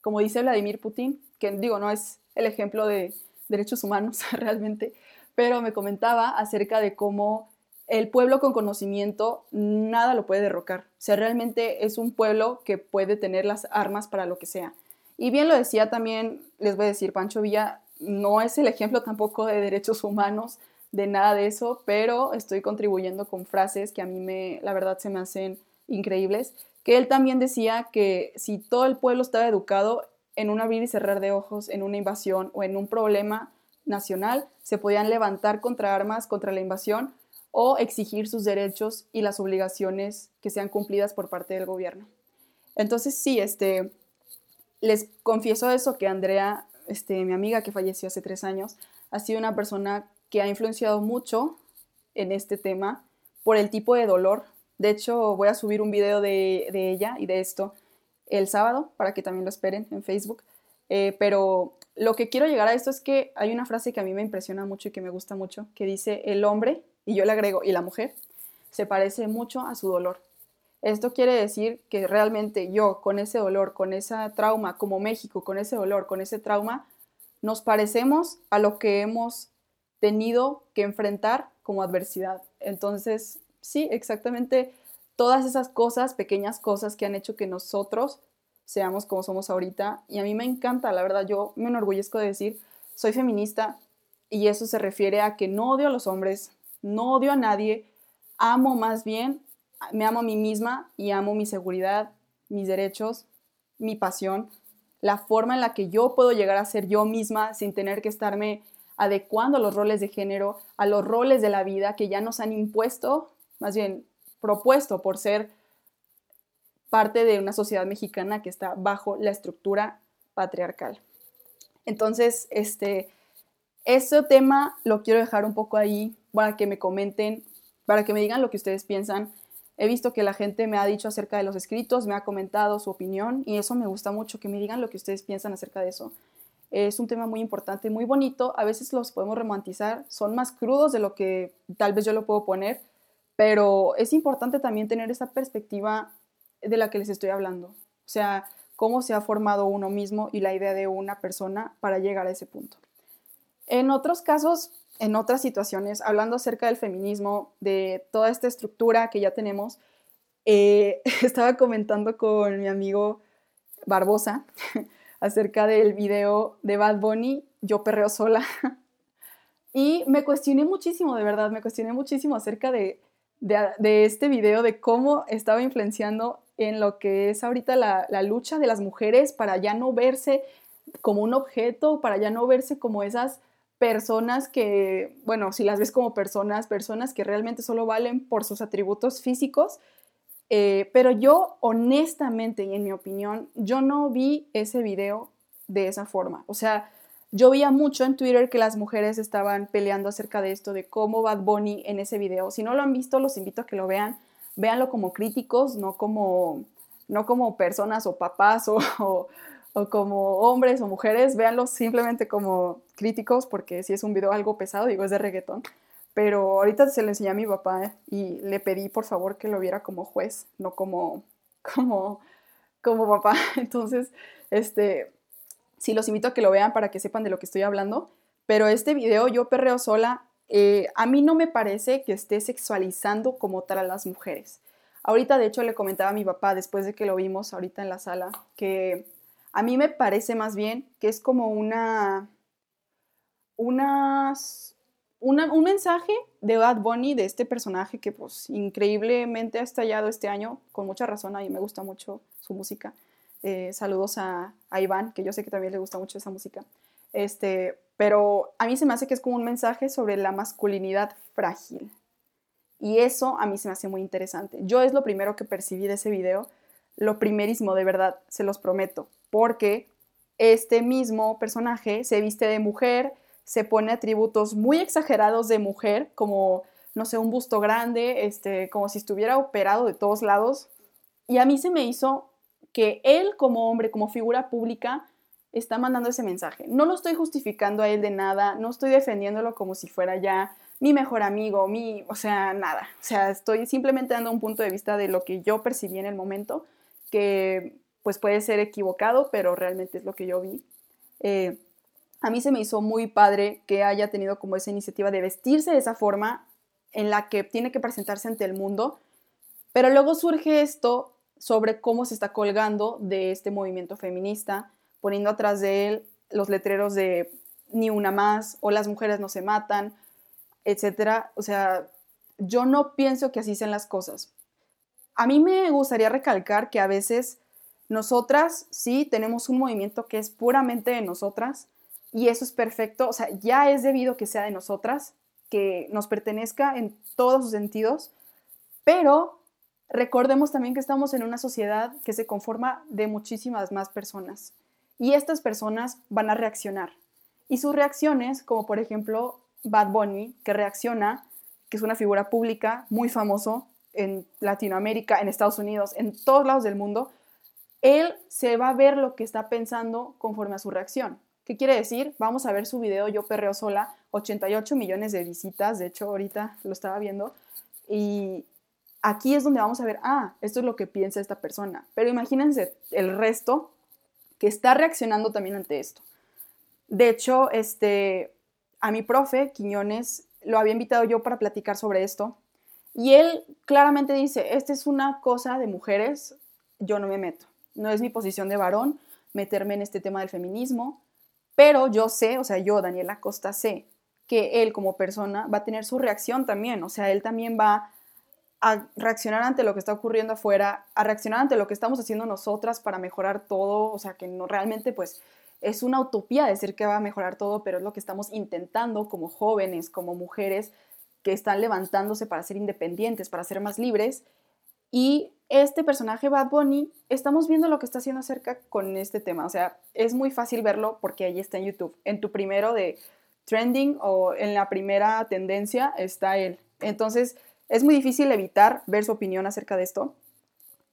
como dice Vladimir Putin, que digo, no es el ejemplo de derechos humanos realmente, pero me comentaba acerca de cómo el pueblo con conocimiento nada lo puede derrocar. O sea, realmente es un pueblo que puede tener las armas para lo que sea. Y bien lo decía también, les voy a decir, Pancho Villa no es el ejemplo tampoco de derechos humanos, de nada de eso, pero estoy contribuyendo con frases que a mí me, la verdad, se me hacen increíbles, que él también decía que si todo el pueblo estaba educado en un abrir y cerrar de ojos, en una invasión o en un problema nacional, se podían levantar contra armas, contra la invasión o exigir sus derechos y las obligaciones que sean cumplidas por parte del gobierno. Entonces, sí, este, les confieso eso, que Andrea, este, mi amiga que falleció hace tres años, ha sido una persona que ha influenciado mucho en este tema por el tipo de dolor. De hecho, voy a subir un video de, ella y de esto el sábado para que también lo esperen en Facebook. Eh, pero lo que quiero llegar a esto es que hay una frase que a mí me impresiona mucho y que me gusta mucho, que dice, el hombre, y yo le agrego, y la mujer, se parece mucho a su dolor. Esto quiere decir que realmente yo, con ese dolor, con ese trauma, como México, con ese dolor, con ese trauma, nos parecemos a lo que hemos tenido que enfrentar como adversidad. Entonces, sí, exactamente todas esas cosas, pequeñas cosas que han hecho que nosotros seamos como somos ahorita. Y a mí me encanta, la verdad, yo me enorgullezco de decir, soy feminista y eso se refiere a que no odio a los hombres, no odio a nadie, amo más bien, me amo a mí misma y amo mi seguridad, mis derechos, mi pasión, la forma en la que yo puedo llegar a ser yo misma sin tener que estarme adecuando a los roles de género, a los roles de la vida que ya nos han impuesto, más bien propuesto por ser parte de una sociedad mexicana que está bajo la estructura patriarcal. Entonces, este, este tema lo quiero dejar un poco ahí para que me comenten, para que me digan lo que ustedes piensan. He visto que la gente me ha dicho acerca de los escritos, me ha comentado su opinión y eso me gusta mucho, que me digan lo que ustedes piensan acerca de eso. Es un tema muy importante, muy bonito. A veces los podemos romantizar, son más crudos de lo que tal vez yo lo puedo poner, pero es importante también tener esa perspectiva de la que les estoy hablando. O sea, cómo se ha formado uno mismo y la idea de una persona para llegar a ese punto. En otros casos, en otras situaciones, hablando acerca del feminismo, de toda esta estructura que ya tenemos, eh, estaba comentando con mi amigo Barbosa acerca del video de Bad Bunny, Yo perreo sola. y me cuestioné muchísimo, de verdad, me cuestioné muchísimo acerca de, de, este video, de cómo estaba influenciando en lo que es ahorita la, la lucha de las mujeres para ya no verse como un objeto, para ya no verse como esas personas que, bueno, si las ves como personas, personas que realmente solo valen por sus atributos físicos, eh, pero yo honestamente y en mi opinión, yo no vi ese video de esa forma. O sea, yo veía mucho en Twitter que las mujeres estaban peleando acerca de esto, de cómo Bad Bunny en ese video. Si no lo han visto, los invito a que lo vean. Véanlo como críticos, no como, no como personas o papás o, o, como hombres o mujeres. Véanlo simplemente como críticos, porque si es un video algo pesado, digo, es de reggaetón. Pero ahorita se lo enseñé a mi papá y le pedí por favor que lo viera como juez, no como, como, como papá. Entonces, este, sí los invito a que lo vean para que sepan de lo que estoy hablando. Pero este video, yo perreo sola, eh, a mí no me parece que esté sexualizando como tal a las mujeres. Ahorita, de hecho, le comentaba a mi papá, después de que lo vimos ahorita en la sala, que a mí me parece más bien que es como una, unas un mensaje de Bad Bunny, de este personaje que pues increíblemente ha estallado este año, con mucha razón, a mí me gusta mucho su música. Eh, saludos a, Iván, que yo sé que también le gusta mucho esa música. Este, pero a mí se me hace que es como un mensaje sobre la masculinidad frágil. Y eso a mí se me hace muy interesante. Yo es lo primero que percibí de ese video, lo primerísimo, de verdad, se los prometo, porque este mismo personaje se viste de mujer, se pone atributos muy exagerados de mujer, como, no sé, un busto grande, este, como si estuviera operado de todos lados. Y a mí se me hizo que él como hombre, como figura pública, está mandando ese mensaje. No lo estoy justificando a él de nada, no estoy defendiéndolo como si fuera ya mi mejor amigo, mi, o sea, nada. O sea, estoy simplemente dando un punto de vista de lo que yo percibí en el momento, que pues puede ser equivocado, pero realmente es lo que yo vi. Eh, a mí se me hizo muy padre que haya tenido como esa iniciativa de vestirse de esa forma en la que tiene que presentarse ante el mundo, pero luego surge esto sobre cómo se está colgando de este movimiento feminista, poniendo atrás de él los letreros de ni una más o las mujeres no se matan, etcétera. O sea, yo no pienso que así sean las cosas. A mí me gustaría recalcar que a veces nosotras sí tenemos un movimiento que es puramente de nosotras y eso es perfecto, o sea, ya es debido que sea de nosotras, que nos pertenezca en todos sus sentidos, pero recordemos también que estamos en una sociedad que se conforma de muchísimas más personas y estas personas van a reaccionar. Y sus reacciones, como por ejemplo Bad Bunny, que reacciona, que es una figura pública muy famoso en Latinoamérica, en Estados Unidos, en todos lados del mundo, él se va a ver lo que está pensando conforme a su reacción. ¿Qué quiere decir? Vamos a ver su video Yo Perreo Sola, 88 millones de visitas, de hecho ahorita lo estaba viendo, y aquí es donde vamos a ver, ah, esto es lo que piensa esta persona. Pero imagínense el resto que está reaccionando también ante esto. De hecho, este, a mi profe, Quiñones, lo había invitado yo para platicar sobre esto, y él claramente dice, esta es una cosa de mujeres, yo no me meto no es mi posición de varón meterme en este tema del feminismo, pero yo sé, o sea, yo, Daniela Costa, sé que él como persona va a tener su reacción también, o sea, él también va a reaccionar ante lo que está ocurriendo afuera, a reaccionar ante lo que estamos haciendo nosotras para mejorar todo, o sea, que no realmente pues es una utopía decir que va a mejorar todo, pero es lo que estamos intentando como jóvenes, como mujeres que están levantándose para ser independientes, para ser más libres y este personaje Bad Bunny, estamos viendo lo que está haciendo acerca con este tema. O sea, es muy fácil verlo porque ahí está en YouTube. En tu primero de trending o en la primera tendencia está él. Entonces, es muy difícil evitar ver su opinión acerca de esto.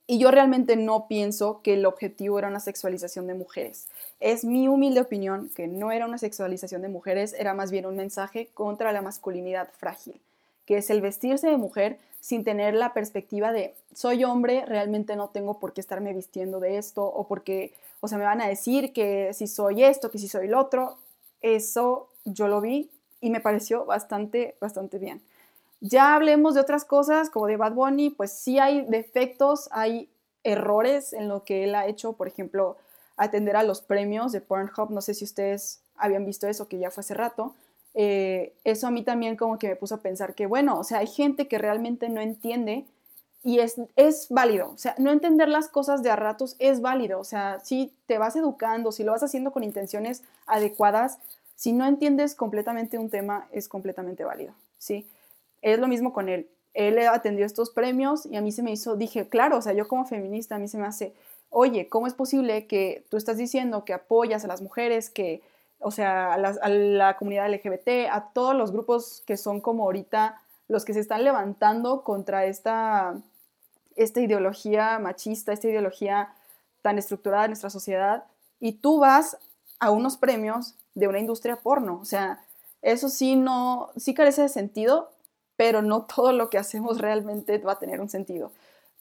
Y yo realmente no pienso que el objetivo era una sexualización de mujeres. Es mi humilde opinión que no era una sexualización de mujeres, era más bien un mensaje contra la masculinidad frágil, que es el vestirse de mujer sin tener la perspectiva de soy hombre, realmente no tengo por qué estarme vistiendo de esto o porque, o sea, me van a decir que si soy esto, que si soy el otro. Eso yo lo vi y me pareció bastante, bastante bien. Ya hablemos de otras cosas como de Bad Bunny, pues sí hay defectos, hay errores en lo que él ha hecho, por ejemplo, atender a los premios de Pornhub, no sé si ustedes habían visto eso, que ya fue hace rato, eh, eso a mí también como que me puso a pensar que, bueno, o sea, hay gente que realmente no entiende y es, es válido, o sea, no entender las cosas de a ratos es válido, o sea, si te vas educando, si lo vas haciendo con intenciones adecuadas, si no entiendes completamente un tema, es completamente válido, ¿sí? Es lo mismo con él. Él atendió estos premios y a mí se me hizo, dije, claro, o sea, yo como feminista, a mí se me hace, oye, ¿cómo es posible que tú estás diciendo que apoyas a las mujeres, que o sea, a la, comunidad LGBT, a todos los grupos que son como ahorita los que se están levantando contra esta, esta ideología machista, esta ideología tan estructurada en nuestra sociedad, y tú vas a unos premios de una industria porno. O sea, eso sí no, sí carece de sentido, pero no todo lo que hacemos realmente va a tener un sentido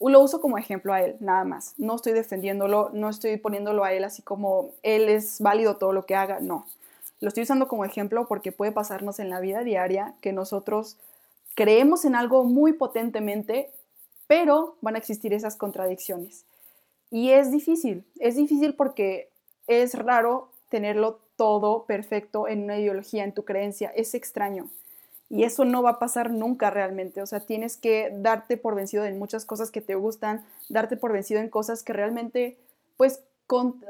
lo uso como ejemplo a él, nada más. No estoy defendiéndolo, no estoy poniéndolo a él así como él es válido todo lo que haga, no. Lo estoy usando como ejemplo porque puede pasarnos en la vida diaria que nosotros creemos en algo muy potentemente, pero van a existir esas contradicciones. Y es difícil, es difícil porque es raro tenerlo todo perfecto en una ideología, en tu creencia, es extraño. Y eso no va a pasar nunca realmente. O sea, tienes que darte por vencido en muchas cosas que te gustan, darte por vencido en cosas que realmente, pues,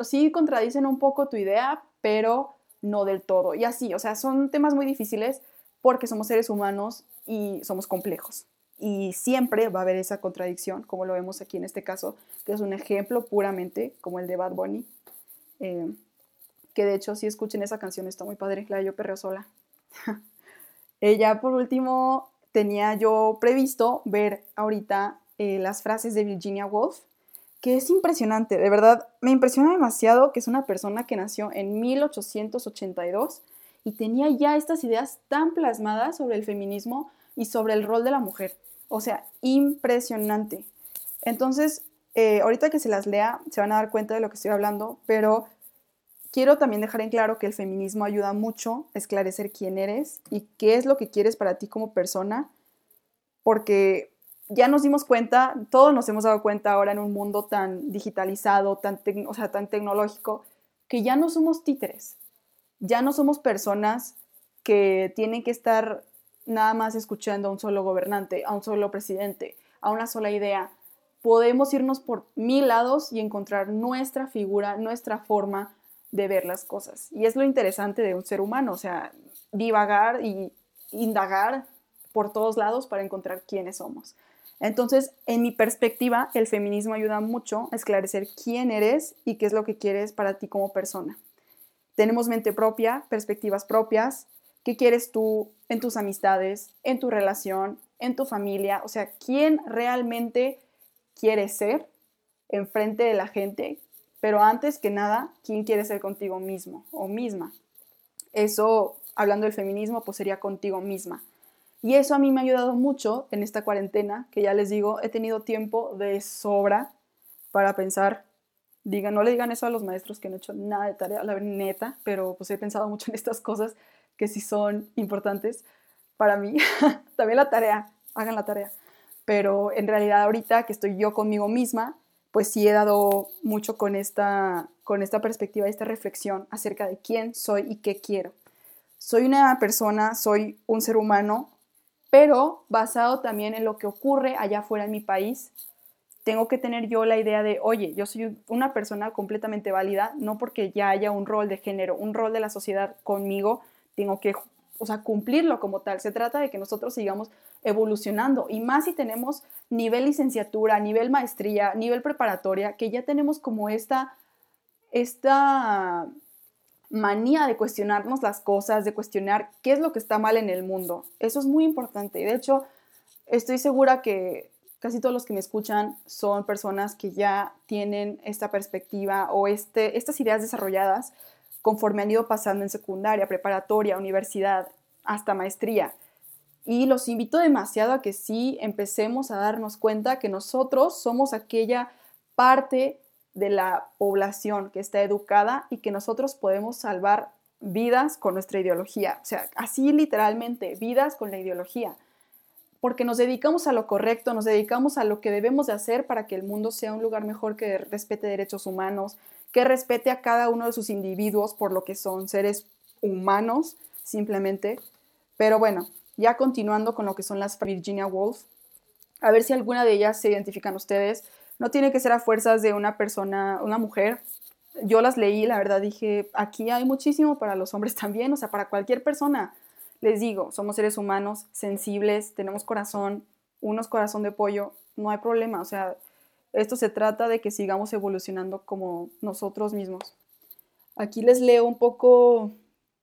sí contradicen un poco tu idea, pero no del todo. Y así, o sea, son temas muy difíciles porque somos seres humanos y somos complejos. Y siempre va a haber esa contradicción, como lo vemos aquí en este caso, que es un ejemplo puramente como el de Bad Bunny. Eh, que de hecho, si escuchen esa canción, está muy padre, la Yo Perreo Sola. Eh, ya por último, tenía yo previsto ver ahorita eh, las frases de Virginia Woolf, que es impresionante, de verdad, me impresiona demasiado que es una persona que nació en 1882 y tenía ya estas ideas tan plasmadas sobre el feminismo y sobre el rol de la mujer. O sea, impresionante. Entonces, eh, ahorita que se las lea, se van a dar cuenta de lo que estoy hablando, pero Quiero también dejar en claro que el feminismo ayuda mucho a esclarecer quién eres y qué es lo que quieres para ti como persona, porque ya nos dimos cuenta, todos nos hemos dado cuenta ahora en un mundo tan digitalizado, tan, o sea, tan tecnológico, que ya no somos títeres, ya no somos personas que tienen que estar nada más escuchando a un solo gobernante, a un solo presidente, a una sola idea. Podemos irnos por mil lados y encontrar nuestra figura, nuestra forma de ver las cosas. Y es lo interesante de un ser humano, o sea, divagar y indagar por todos lados para encontrar quiénes somos. Entonces, en mi perspectiva, el feminismo ayuda mucho a esclarecer quién eres y qué es lo que quieres para ti como persona. Tenemos mente propia, perspectivas propias, qué quieres tú en tus amistades, en tu relación, en tu familia, o sea, quién realmente quieres ser enfrente de la gente, pero antes que nada, quién quieres ser contigo mismo o misma. Eso, hablando del feminismo, pues sería contigo misma. Y eso a mí me ha ayudado mucho en esta cuarentena, que ya les digo, he tenido tiempo de sobra para pensar. Digan, no le digan eso a los maestros que no he hecho nada de tarea, la neta, pero pues he pensado mucho en estas cosas que sí son importantes para mí. También la tarea, hagan la tarea. Pero en realidad ahorita que estoy yo conmigo misma, pues sí he dado mucho con esta, con esta perspectiva, esta reflexión acerca de quién soy y qué quiero. Soy una persona, soy un ser humano pero basado también en lo que ocurre allá afuera en mi país, tengo que tener yo la idea de, oye, yo soy una persona completamente válida, no porque ya haya un rol de género, un rol de la sociedad conmigo, tengo que, o sea, cumplirlo como tal. Se trata de que nosotros sigamos evolucionando y más si tenemos nivel licenciatura, nivel maestría, nivel preparatoria, que ya tenemos como esta, esta manía de cuestionarnos las cosas, de cuestionar qué es lo que está mal en el mundo. Eso es muy importante. De hecho, estoy segura que casi todos los que me escuchan son personas que ya tienen esta perspectiva o este, estas ideas desarrolladas conforme han ido pasando en secundaria, preparatoria, universidad, hasta maestría. Y los invito demasiado a que sí empecemos a darnos cuenta que nosotros somos aquella parte de la población que está educada y que nosotros podemos salvar vidas con nuestra ideología. O sea, así literalmente, vidas con la ideología. Porque nos dedicamos a lo correcto, nos dedicamos a lo que debemos de hacer para que el mundo sea un lugar mejor que respete derechos humanos, que respete a cada uno de sus individuos por lo que son seres humanos, simplemente. Pero bueno, ya continuando con lo que son las Virginia Woolf, a ver si alguna de ellas se identifican ustedes no tiene que ser a fuerzas de una persona, una mujer. Yo las leí, la verdad dije, aquí hay muchísimo para los hombres también, o sea, para cualquier persona. Les digo, somos seres humanos, sensibles, tenemos corazón, unos corazón de pollo, no hay problema, o sea, esto se trata de que sigamos evolucionando como nosotros mismos. Aquí les leo un poco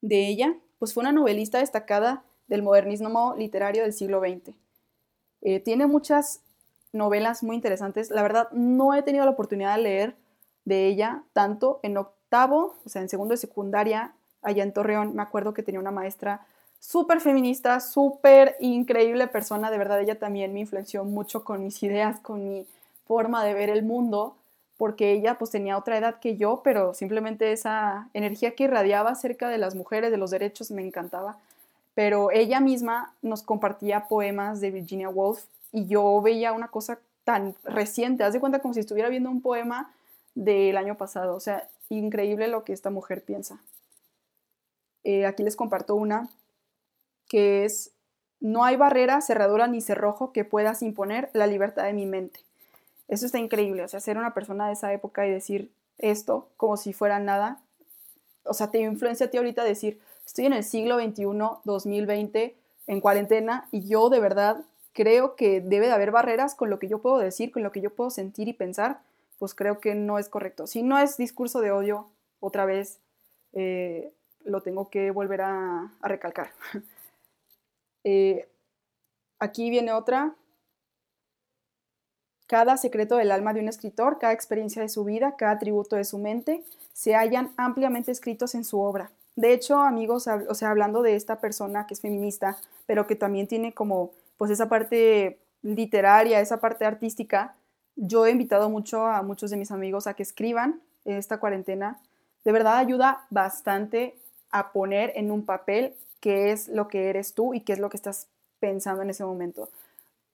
de ella, pues fue una novelista destacada del modernismo literario del siglo XX. Eh, tiene muchas novelas muy interesantes. La verdad, no he tenido la oportunidad de leer de ella tanto en octavo, o sea, en segundo de secundaria, allá en Torreón, me acuerdo que tenía una maestra súper feminista, súper increíble persona, de verdad ella también me influenció mucho con mis ideas, con mi forma de ver el mundo, porque ella pues tenía otra edad que yo, pero simplemente esa energía que irradiaba acerca de las mujeres, de los derechos, me encantaba. Pero ella misma nos compartía poemas de Virginia Woolf y yo veía una cosa tan reciente, haz de cuenta como si estuviera viendo un poema del año pasado, o sea, increíble lo que esta mujer piensa. Eh, aquí les comparto una que es, no hay barrera, cerradura ni cerrojo que puedas imponer la libertad de mi mente. Eso está increíble, o sea, ser una persona de esa época y decir esto como si fuera nada, o sea, te influencia a ti ahorita decir, estoy en el siglo XXI, 2020, en cuarentena, y yo de verdad creo que debe de haber barreras con lo que yo puedo decir, con lo que yo puedo sentir y pensar, pues creo que no es correcto. Si no es discurso de odio, otra vez eh, lo tengo que volver a, recalcar. Eh, aquí viene otra. Cada secreto del alma de un escritor, cada experiencia de su vida, cada atributo de su mente, se hallan ampliamente escritos en su obra. De hecho, amigos, o sea, hablando de esta persona que es feminista, pero que también tiene como pues esa parte literaria, esa parte artística, yo he invitado mucho a muchos de mis amigos a que escriban esta cuarentena. De verdad ayuda bastante a poner en un papel qué es lo que eres tú y qué es lo que estás pensando en ese momento.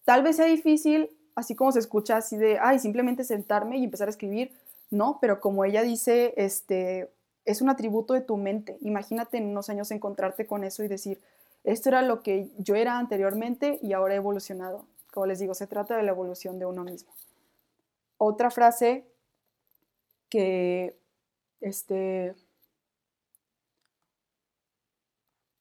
Tal vez sea difícil, así como se escucha así de, ay, simplemente sentarme y empezar a escribir, no, pero como ella dice, este, es un atributo de tu mente. Imagínate en unos años encontrarte con eso y decir, esto era lo que yo era anteriormente y ahora he evolucionado. Como les digo, se trata de la evolución de uno mismo. Otra frase que, este,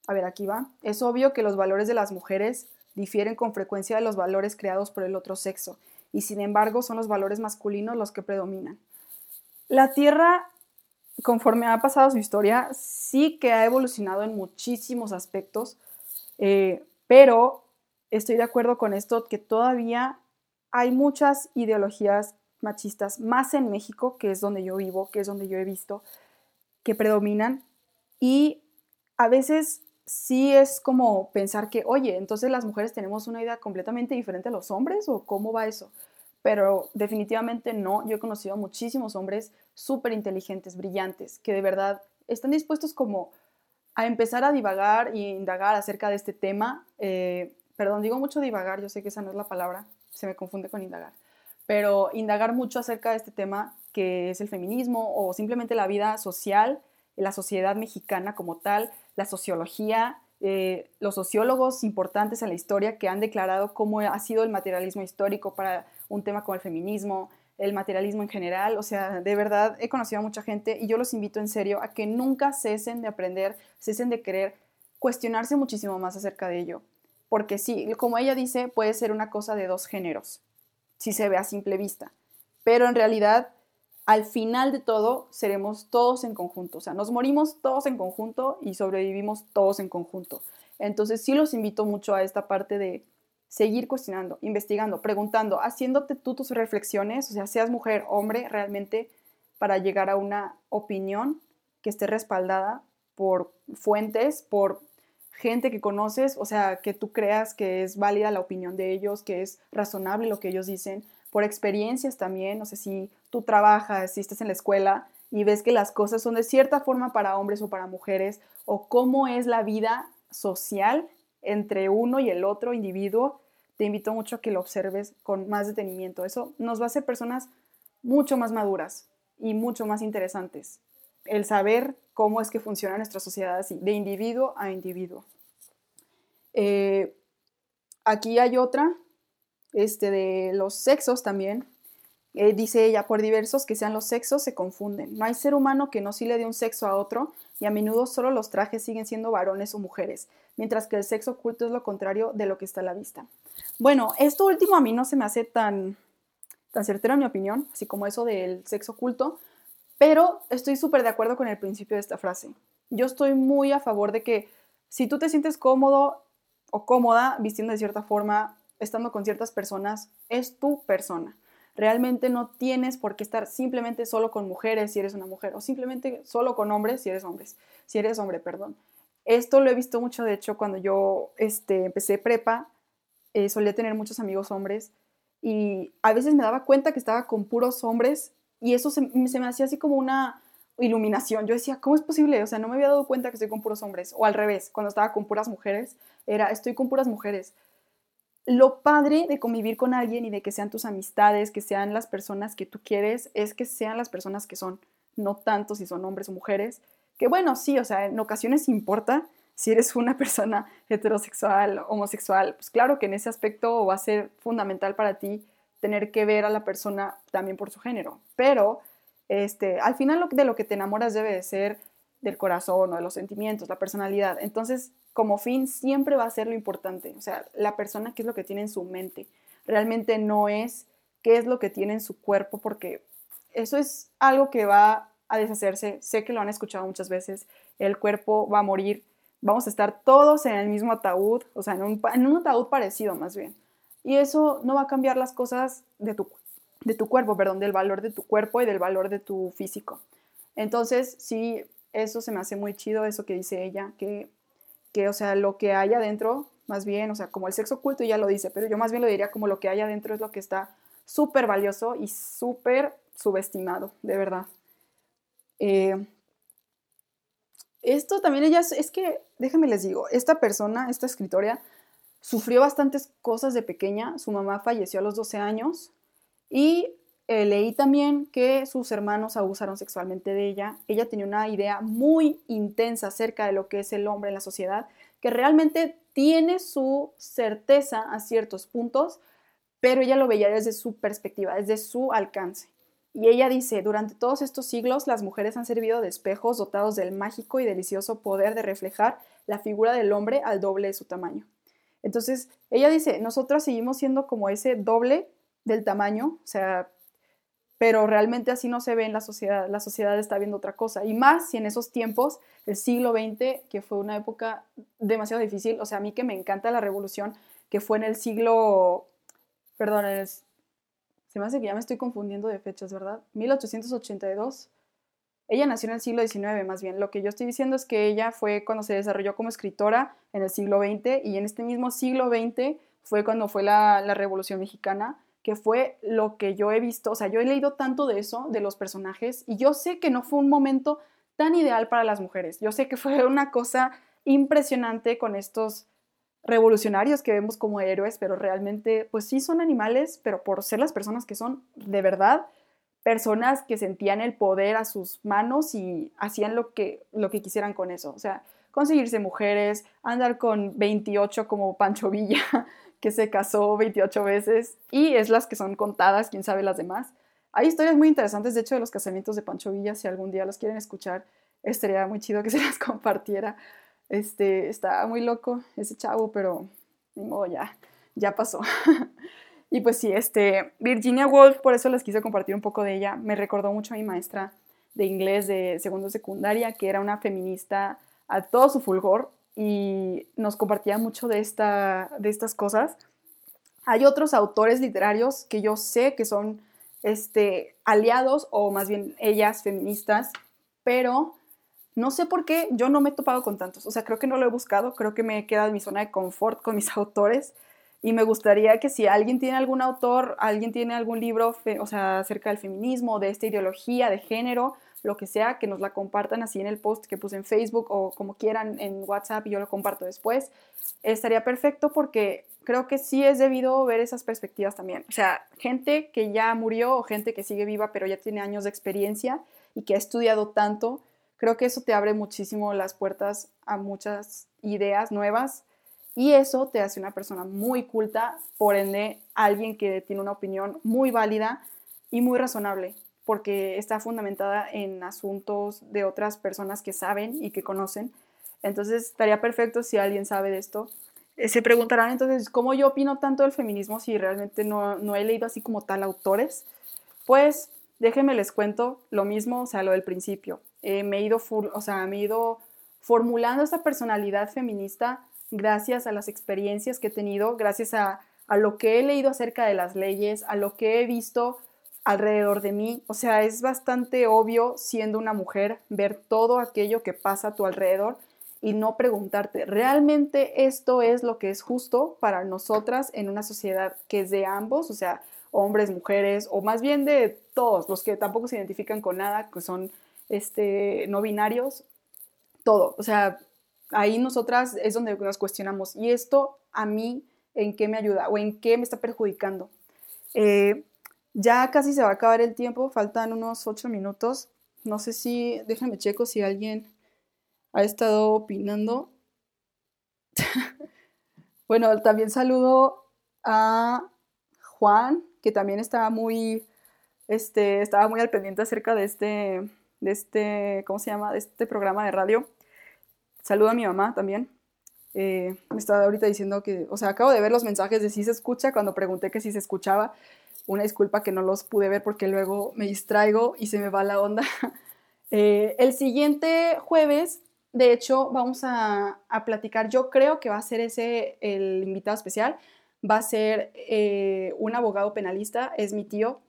a ver, aquí va. Es obvio que los valores de las mujeres difieren con frecuencia de los valores creados por el otro sexo y sin embargo son los valores masculinos los que predominan. La Tierra, conforme ha pasado su historia, sí que ha evolucionado en muchísimos aspectos, eh, pero estoy de acuerdo con esto que todavía hay muchas ideologías machistas, más en México, que es donde yo vivo, que es donde yo he visto, que predominan y a veces sí es como pensar que, oye, entonces las mujeres tenemos una idea completamente diferente a los hombres o cómo va eso. Pero definitivamente no. Yo he conocido muchísimos hombres súper inteligentes, brillantes, que de verdad están dispuestos como a empezar a divagar e indagar acerca de este tema. Eh, perdón, digo mucho divagar, yo sé que esa no es la palabra, se me confunde con indagar. Pero indagar mucho acerca de este tema que es el feminismo o simplemente la vida social, la sociedad mexicana como tal, la sociología, eh, los sociólogos importantes en la historia que han declarado cómo ha sido el materialismo histórico para un tema como el feminismo, el materialismo en general. O sea, de verdad he conocido a mucha gente y yo los invito en serio a que nunca cesen de aprender, cesen de querer cuestionarse muchísimo más acerca de ello. Porque sí, como ella dice, puede ser una cosa de dos géneros, si se ve a simple vista. Pero en realidad al final de todo seremos todos en conjunto, o sea, nos morimos todos en conjunto y sobrevivimos todos en conjunto. Entonces sí los invito mucho a esta parte de seguir cuestionando, investigando, preguntando, haciéndote tú tus reflexiones, o sea, seas mujer, hombre, realmente para llegar a una opinión que esté respaldada por fuentes, por gente que conoces, o sea, que tú creas que es válida la opinión de ellos, que es razonable lo que ellos dicen, por experiencias también, no sé si tú trabajas, si estás en la escuela y ves que las cosas son de cierta forma para hombres o para mujeres, o cómo es la vida social entre uno y el otro individuo, te invito mucho a que lo observes con más detenimiento. Eso nos va a hacer personas mucho más maduras y mucho más interesantes. El saber cómo es que funciona nuestra sociedad así, de individuo a individuo. Eh, aquí hay otra este, de los sexos también. Eh, dice ella, por diversos que sean los sexos, se confunden. No hay ser humano que no sí le dé un sexo a otro y a menudo solo los trajes siguen siendo varones o mujeres, mientras que el sexo oculto es lo contrario de lo que está a la vista. Bueno, esto último a mí no se me hace tan, tan certero en mi opinión, así como eso del sexo oculto, pero estoy súper de acuerdo con el principio de esta frase. Yo estoy muy a favor de que si tú te sientes cómodo o cómoda vistiendo de cierta forma, estando con ciertas personas, es tu persona. Realmente no tienes por qué estar simplemente solo con mujeres si eres una mujer o simplemente solo con hombres si eres hombres, si eres hombre, perdón. Esto lo he visto mucho, de hecho, cuando yo este, empecé prepa, eh, solía tener muchos amigos hombres y a veces me daba cuenta que estaba con puros hombres y eso se, se me hacía así como una iluminación. Yo decía, ¿cómo es posible? O sea, no me había dado cuenta que estoy con puros hombres. O al revés, cuando estaba con puras mujeres, era, estoy con puras mujeres lo padre de convivir con alguien y de que sean tus amistades, que sean las personas que tú quieres, es que sean las personas que son, no tanto si son hombres o mujeres, que bueno, sí, o sea, en ocasiones importa si eres una persona heterosexual, homosexual, pues claro que en ese aspecto va a ser fundamental para ti tener que ver a la persona también por su género, pero este, al final de lo que te enamoras debe de ser del corazón o de los sentimientos, la personalidad. Entonces, como fin siempre va a ser lo importante, o sea, la persona qué es lo que tiene en su mente, realmente no es qué es lo que tiene en su cuerpo, porque eso es algo que va a deshacerse, sé que lo han escuchado muchas veces, el cuerpo va a morir, vamos a estar todos en el mismo ataúd, o sea, en un, ataúd parecido más bien, y eso no va a cambiar las cosas de tu, de tu cuerpo, perdón, del valor de tu cuerpo y del valor de tu físico. Entonces, sí, eso se me hace muy chido, eso que dice ella, que que, o sea, lo que hay adentro, más bien, o sea, como el sexo oculto ya lo dice, pero yo más bien lo diría como lo que hay adentro es lo que está súper valioso y súper subestimado, de verdad. Eh, esto también ella, es que, déjenme les digo, esta persona, esta escritora, sufrió bastantes cosas de pequeña, su mamá falleció a los 12 años y eh, leí también que sus hermanos abusaron sexualmente de ella. Ella tenía una idea muy intensa acerca de lo que es el hombre en la sociedad, que realmente tiene su certeza a ciertos puntos, pero ella lo veía desde su perspectiva, desde su alcance. Y ella dice, durante todos estos siglos las mujeres han servido de espejos dotados del mágico y delicioso poder de reflejar la figura del hombre al doble de su tamaño. Entonces, ella dice, nosotras seguimos siendo como ese doble del tamaño, o sea, pero realmente así no se ve en la sociedad, la sociedad está viendo otra cosa, y más si en esos tiempos, el siglo XX, que fue una época demasiado difícil, o sea, a mí que me encanta la revolución, que fue en el siglo, perdón, se me hace que ya me estoy confundiendo de fechas, ¿verdad? 1882. Ella nació en el siglo XIX, más bien. Lo que yo estoy diciendo es que ella fue cuando se desarrolló como escritora en el siglo XX y en este mismo siglo XX fue cuando fue la, la Revolución Mexicana que fue lo que yo he visto, o sea, yo he leído tanto de eso, de los personajes, y yo sé que no fue un momento tan ideal para las mujeres. Yo sé que fue una cosa impresionante con estos revolucionarios que vemos como héroes, pero realmente, pues sí son animales, pero por ser las personas que son, de verdad, personas que sentían el poder a sus manos y hacían lo que, lo que quisieran con eso. O sea, conseguirse mujeres, andar con 28 como Pancho Villa, que se casó 28 veces y es las que son contadas, quién sabe las demás. Hay historias muy interesantes, de hecho, de los casamientos de Pancho Villa, si algún día los quieren escuchar, estaría muy chido que se las compartiera. Este, está muy loco ese chavo, pero ni ya, ya pasó. y pues sí, este, Virginia Woolf, por eso les quise compartir un poco de ella, me recordó mucho a mi maestra de inglés de segundo secundaria, que era una feminista a todo su fulgor, y nos compartía mucho de, esta, de estas cosas. Hay otros autores literarios que yo sé que son este, aliados o más bien ellas feministas, pero no sé por qué yo no me he topado con tantos. O sea, creo que no lo he buscado, creo que me he quedado en mi zona de confort con mis autores y me gustaría que si alguien tiene algún autor, alguien tiene algún libro, o sea, acerca del feminismo, de esta ideología de género, lo que sea, que nos la compartan así en el post que puse en Facebook o como quieran en WhatsApp y yo lo comparto después. Estaría perfecto porque creo que sí es debido ver esas perspectivas también. O sea, gente que ya murió o gente que sigue viva pero ya tiene años de experiencia y que ha estudiado tanto, creo que eso te abre muchísimo las puertas a muchas ideas nuevas y eso te hace una persona muy culta, por ende, alguien que tiene una opinión muy válida y muy razonable porque está fundamentada en asuntos de otras personas que saben y que conocen. Entonces, estaría perfecto si alguien sabe de esto. Eh, se preguntarán entonces, ¿cómo yo opino tanto del feminismo si realmente no, he leído así como tal autores? Pues déjenme les cuento lo mismo, o sea, lo del principio. Eh, me, he ido o sea, me he ido formulando esta personalidad feminista gracias a las experiencias que he tenido, gracias a, a lo que he leído acerca de las leyes, a lo que he visto alrededor de mí. O sea, es bastante obvio siendo una mujer ver todo aquello que pasa a tu alrededor y no preguntarte, ¿realmente esto es lo que es justo para nosotras en una sociedad que es de ambos? O sea, hombres, mujeres, o más bien de todos, los que tampoco se identifican con nada, que son este, no binarios, todo. O sea, ahí nosotras es donde nos cuestionamos, ¿y esto a mí en qué me ayuda o en qué me está perjudicando? Eh, ya casi se va a acabar el tiempo, faltan unos ocho minutos. No sé si, déjenme checo si alguien ha estado opinando. bueno, también saludo a Juan, que también estaba muy, este, estaba muy al pendiente acerca de este, de este, ¿cómo se llama? De este programa de radio. Saludo a mi mamá también. Eh, me estaba ahorita diciendo que, o sea, acabo de ver los mensajes de si se escucha cuando pregunté que si se escuchaba una disculpa que no los pude ver porque luego me distraigo y se me va la onda. Eh, el siguiente jueves, de hecho, vamos a, platicar, yo creo que va a ser ese el invitado especial, va a ser eh, un abogado penalista, es mi tío,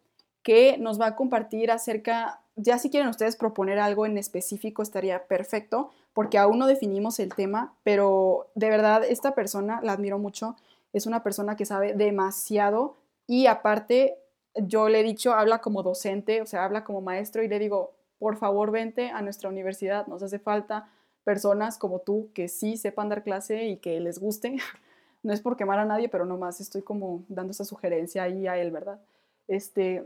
que nos va a compartir acerca, ya si quieren ustedes proponer algo en específico estaría perfecto, porque aún no definimos el tema, pero de verdad esta persona, la admiro mucho, es una persona que sabe demasiado y aparte, yo le he dicho, habla como docente, o sea, habla como maestro y le digo, por favor, vente a nuestra universidad, nos hace falta personas como tú que sí sepan dar clase y que les guste. No es por quemar a nadie, pero nomás estoy como dando esa sugerencia ahí a él, ¿verdad? Este,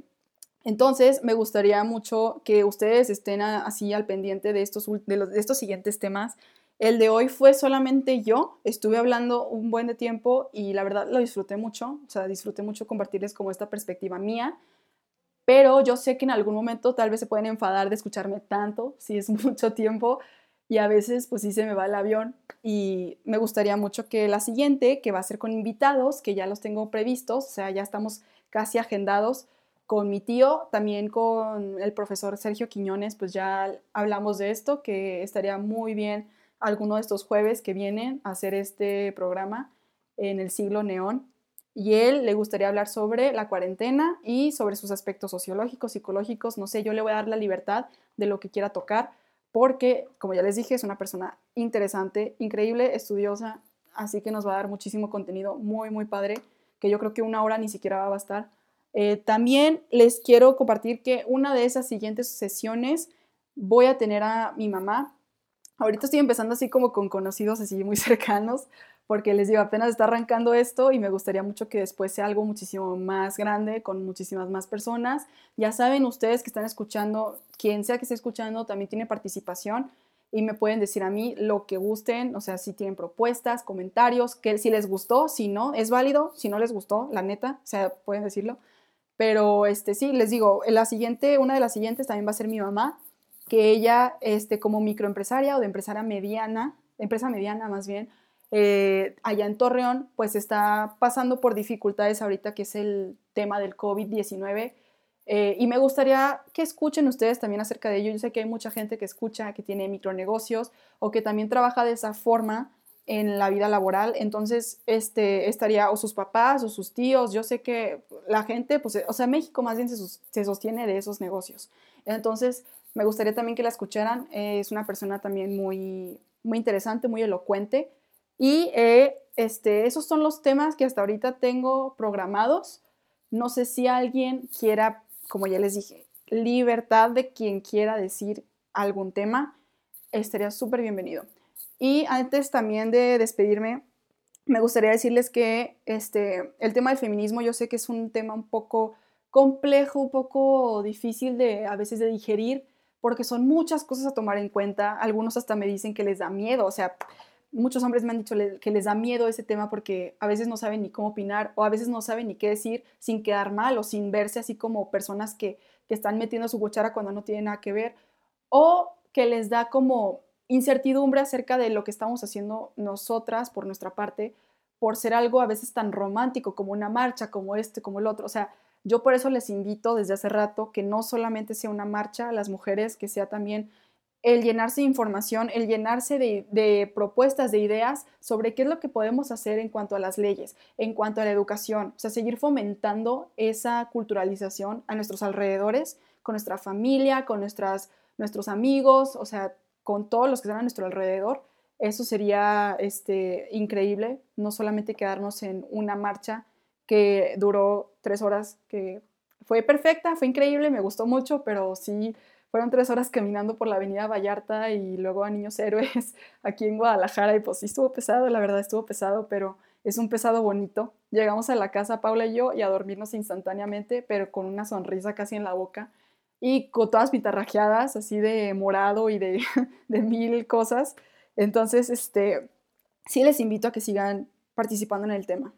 Entonces, me gustaría mucho que ustedes estén así al pendiente de estos, de, estos siguientes temas. El de hoy fue solamente yo, estuve hablando un buen de tiempo y la verdad lo disfruté mucho, o sea, disfruté mucho compartirles como esta perspectiva mía, pero yo sé que en algún momento tal vez se pueden enfadar de escucharme tanto, si es mucho tiempo, y a veces pues sí se me va el avión y me gustaría mucho que la siguiente, que va a ser con invitados, que ya los tengo previstos, o sea, ya estamos casi agendados, con mi tío, también con el profesor Sergio Quiñones, pues ya hablamos de esto, que estaría muy bien alguno de estos jueves que vienen a hacer este programa en el siglo neón. Y él le gustaría hablar sobre la cuarentena y sobre sus aspectos sociológicos, psicológicos, no sé, yo le voy a dar la libertad de lo que quiera tocar, porque, como ya les dije, es una persona interesante, increíble, estudiosa, así que nos va a dar muchísimo contenido muy, muy padre, que yo creo que una hora ni siquiera va a bastar eh, también les quiero compartir que una de esas siguientes sesiones voy a tener a mi mamá. Ahorita estoy empezando así como con conocidos así muy cercanos, porque les digo, apenas está arrancando esto y me gustaría mucho que después sea algo muchísimo más grande, con muchísimas más personas. Ya saben ustedes que están escuchando, quien sea que esté escuchando también tiene participación y me pueden decir a mí lo que gusten, o sea, si tienen propuestas, comentarios, que si les gustó, si no, es válido, si no les gustó, la neta, o sea, pueden decirlo. Pero este, sí, les digo, la siguiente, una de las siguientes también va a ser mi mamá, que ella, este, como microempresaria o de empresaria mediana, empresa mediana más bien, eh, allá en Torreón, pues está pasando por dificultades ahorita, que es el tema del COVID-19. Eh, y me gustaría que escuchen ustedes también acerca de ello. Yo sé que hay mucha gente que escucha, que tiene micronegocios o que también trabaja de esa forma en la vida laboral, entonces este, estaría o sus papás o sus tíos, yo sé que la gente, pues, o sea, México más bien se, sostiene de esos negocios. Entonces, me gustaría también que la escucharan, es una persona también muy, muy interesante, muy elocuente, y eh, este, esos son los temas que hasta ahorita tengo programados. No sé si alguien quiera, como ya les dije, libertad de quien quiera decir algún tema, estaría súper bienvenido. Y antes también de despedirme, me gustaría decirles que este, el tema del feminismo yo sé que es un tema un poco complejo, un poco difícil de a veces de digerir, porque son muchas cosas a tomar en cuenta. Algunos hasta me dicen que les da miedo, o sea, muchos hombres me han dicho que les da miedo ese tema porque a veces no saben ni cómo opinar o a veces no saben ni qué decir sin quedar mal o sin verse así como personas que, que están metiendo su cuchara cuando no tienen nada que ver o que les da como incertidumbre acerca de lo que estamos haciendo nosotras por nuestra parte, por ser algo a veces tan romántico como una marcha, como este, como el otro. O sea, yo por eso les invito desde hace rato que no solamente sea una marcha a las mujeres, que sea también el llenarse de información, el llenarse de, de, propuestas, de ideas sobre qué es lo que podemos hacer en cuanto a las leyes, en cuanto a la educación, o sea, seguir fomentando esa culturalización a nuestros alrededores, con nuestra familia, con nuestras, nuestros amigos, o sea, con todos los que están a nuestro alrededor, eso sería este, increíble, no solamente quedarnos en una marcha que duró tres horas, que fue perfecta, fue increíble, me gustó mucho, pero sí fueron tres horas caminando por la avenida Vallarta y luego a Niños Héroes aquí en Guadalajara y pues sí estuvo pesado, la verdad estuvo pesado, pero es un pesado bonito. Llegamos a la casa, Paula y yo, y a dormirnos instantáneamente, pero con una sonrisa casi en la boca y con todas pitarrajeadas, así de morado y de, de mil cosas. Entonces, este, sí les invito a que sigan participando en el tema.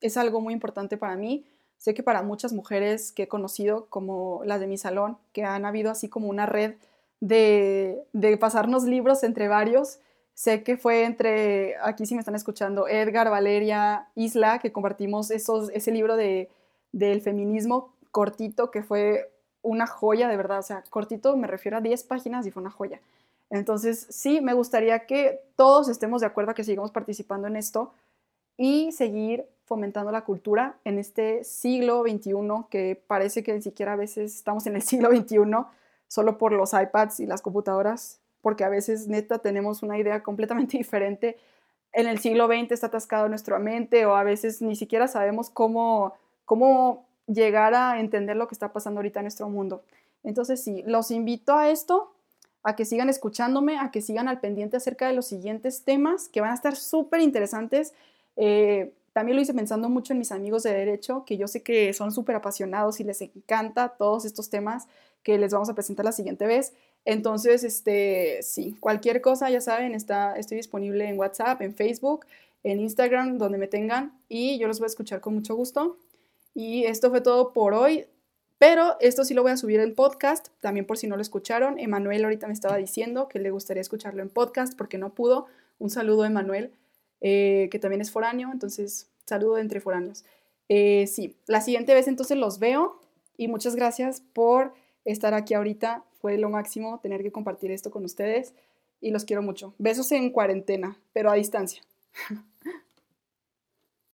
Es algo muy importante para mí. Sé que para muchas mujeres que he conocido, como las de mi salón, que han habido así como una red de, de pasarnos libros entre varios, sé que fue entre, aquí sí me están escuchando, Edgar, Valeria, Isla, que compartimos esos, ese libro de, del feminismo cortito que fue una joya, de verdad, o sea, cortito me refiero a 10 páginas y fue una joya. Entonces, sí, me gustaría que todos estemos de acuerdo a que sigamos participando en esto y seguir fomentando la cultura en este siglo XXI, que parece que ni siquiera a veces estamos en el siglo XXI solo por los iPads y las computadoras, porque a veces neta tenemos una idea completamente diferente. En el siglo XX está atascado nuestra mente o a veces ni siquiera sabemos cómo, cómo llegar a entender lo que está pasando ahorita en nuestro mundo. Entonces, sí, los invito a esto, a que sigan escuchándome, a que sigan al pendiente acerca de los siguientes temas que van a estar súper interesantes. Eh, también lo hice pensando mucho en mis amigos de derecho, que yo sé que son súper apasionados y les encanta todos estos temas que les vamos a presentar la siguiente vez. Entonces, este, sí, cualquier cosa, ya saben, está, estoy disponible en WhatsApp, en Facebook, en Instagram, donde me tengan, y yo los voy a escuchar con mucho gusto. Y esto fue todo por hoy. Pero esto sí lo voy a subir en podcast, también por si no lo escucharon. Emanuel ahorita me estaba diciendo que le gustaría escucharlo en podcast porque no pudo. Un saludo Emanuel, eh, que también es foráneo, entonces saludo entre foráneos. Eh, sí, la siguiente vez entonces los veo y muchas gracias por estar aquí ahorita. Fue lo máximo tener que compartir esto con ustedes y los quiero mucho. Besos en cuarentena, pero a distancia.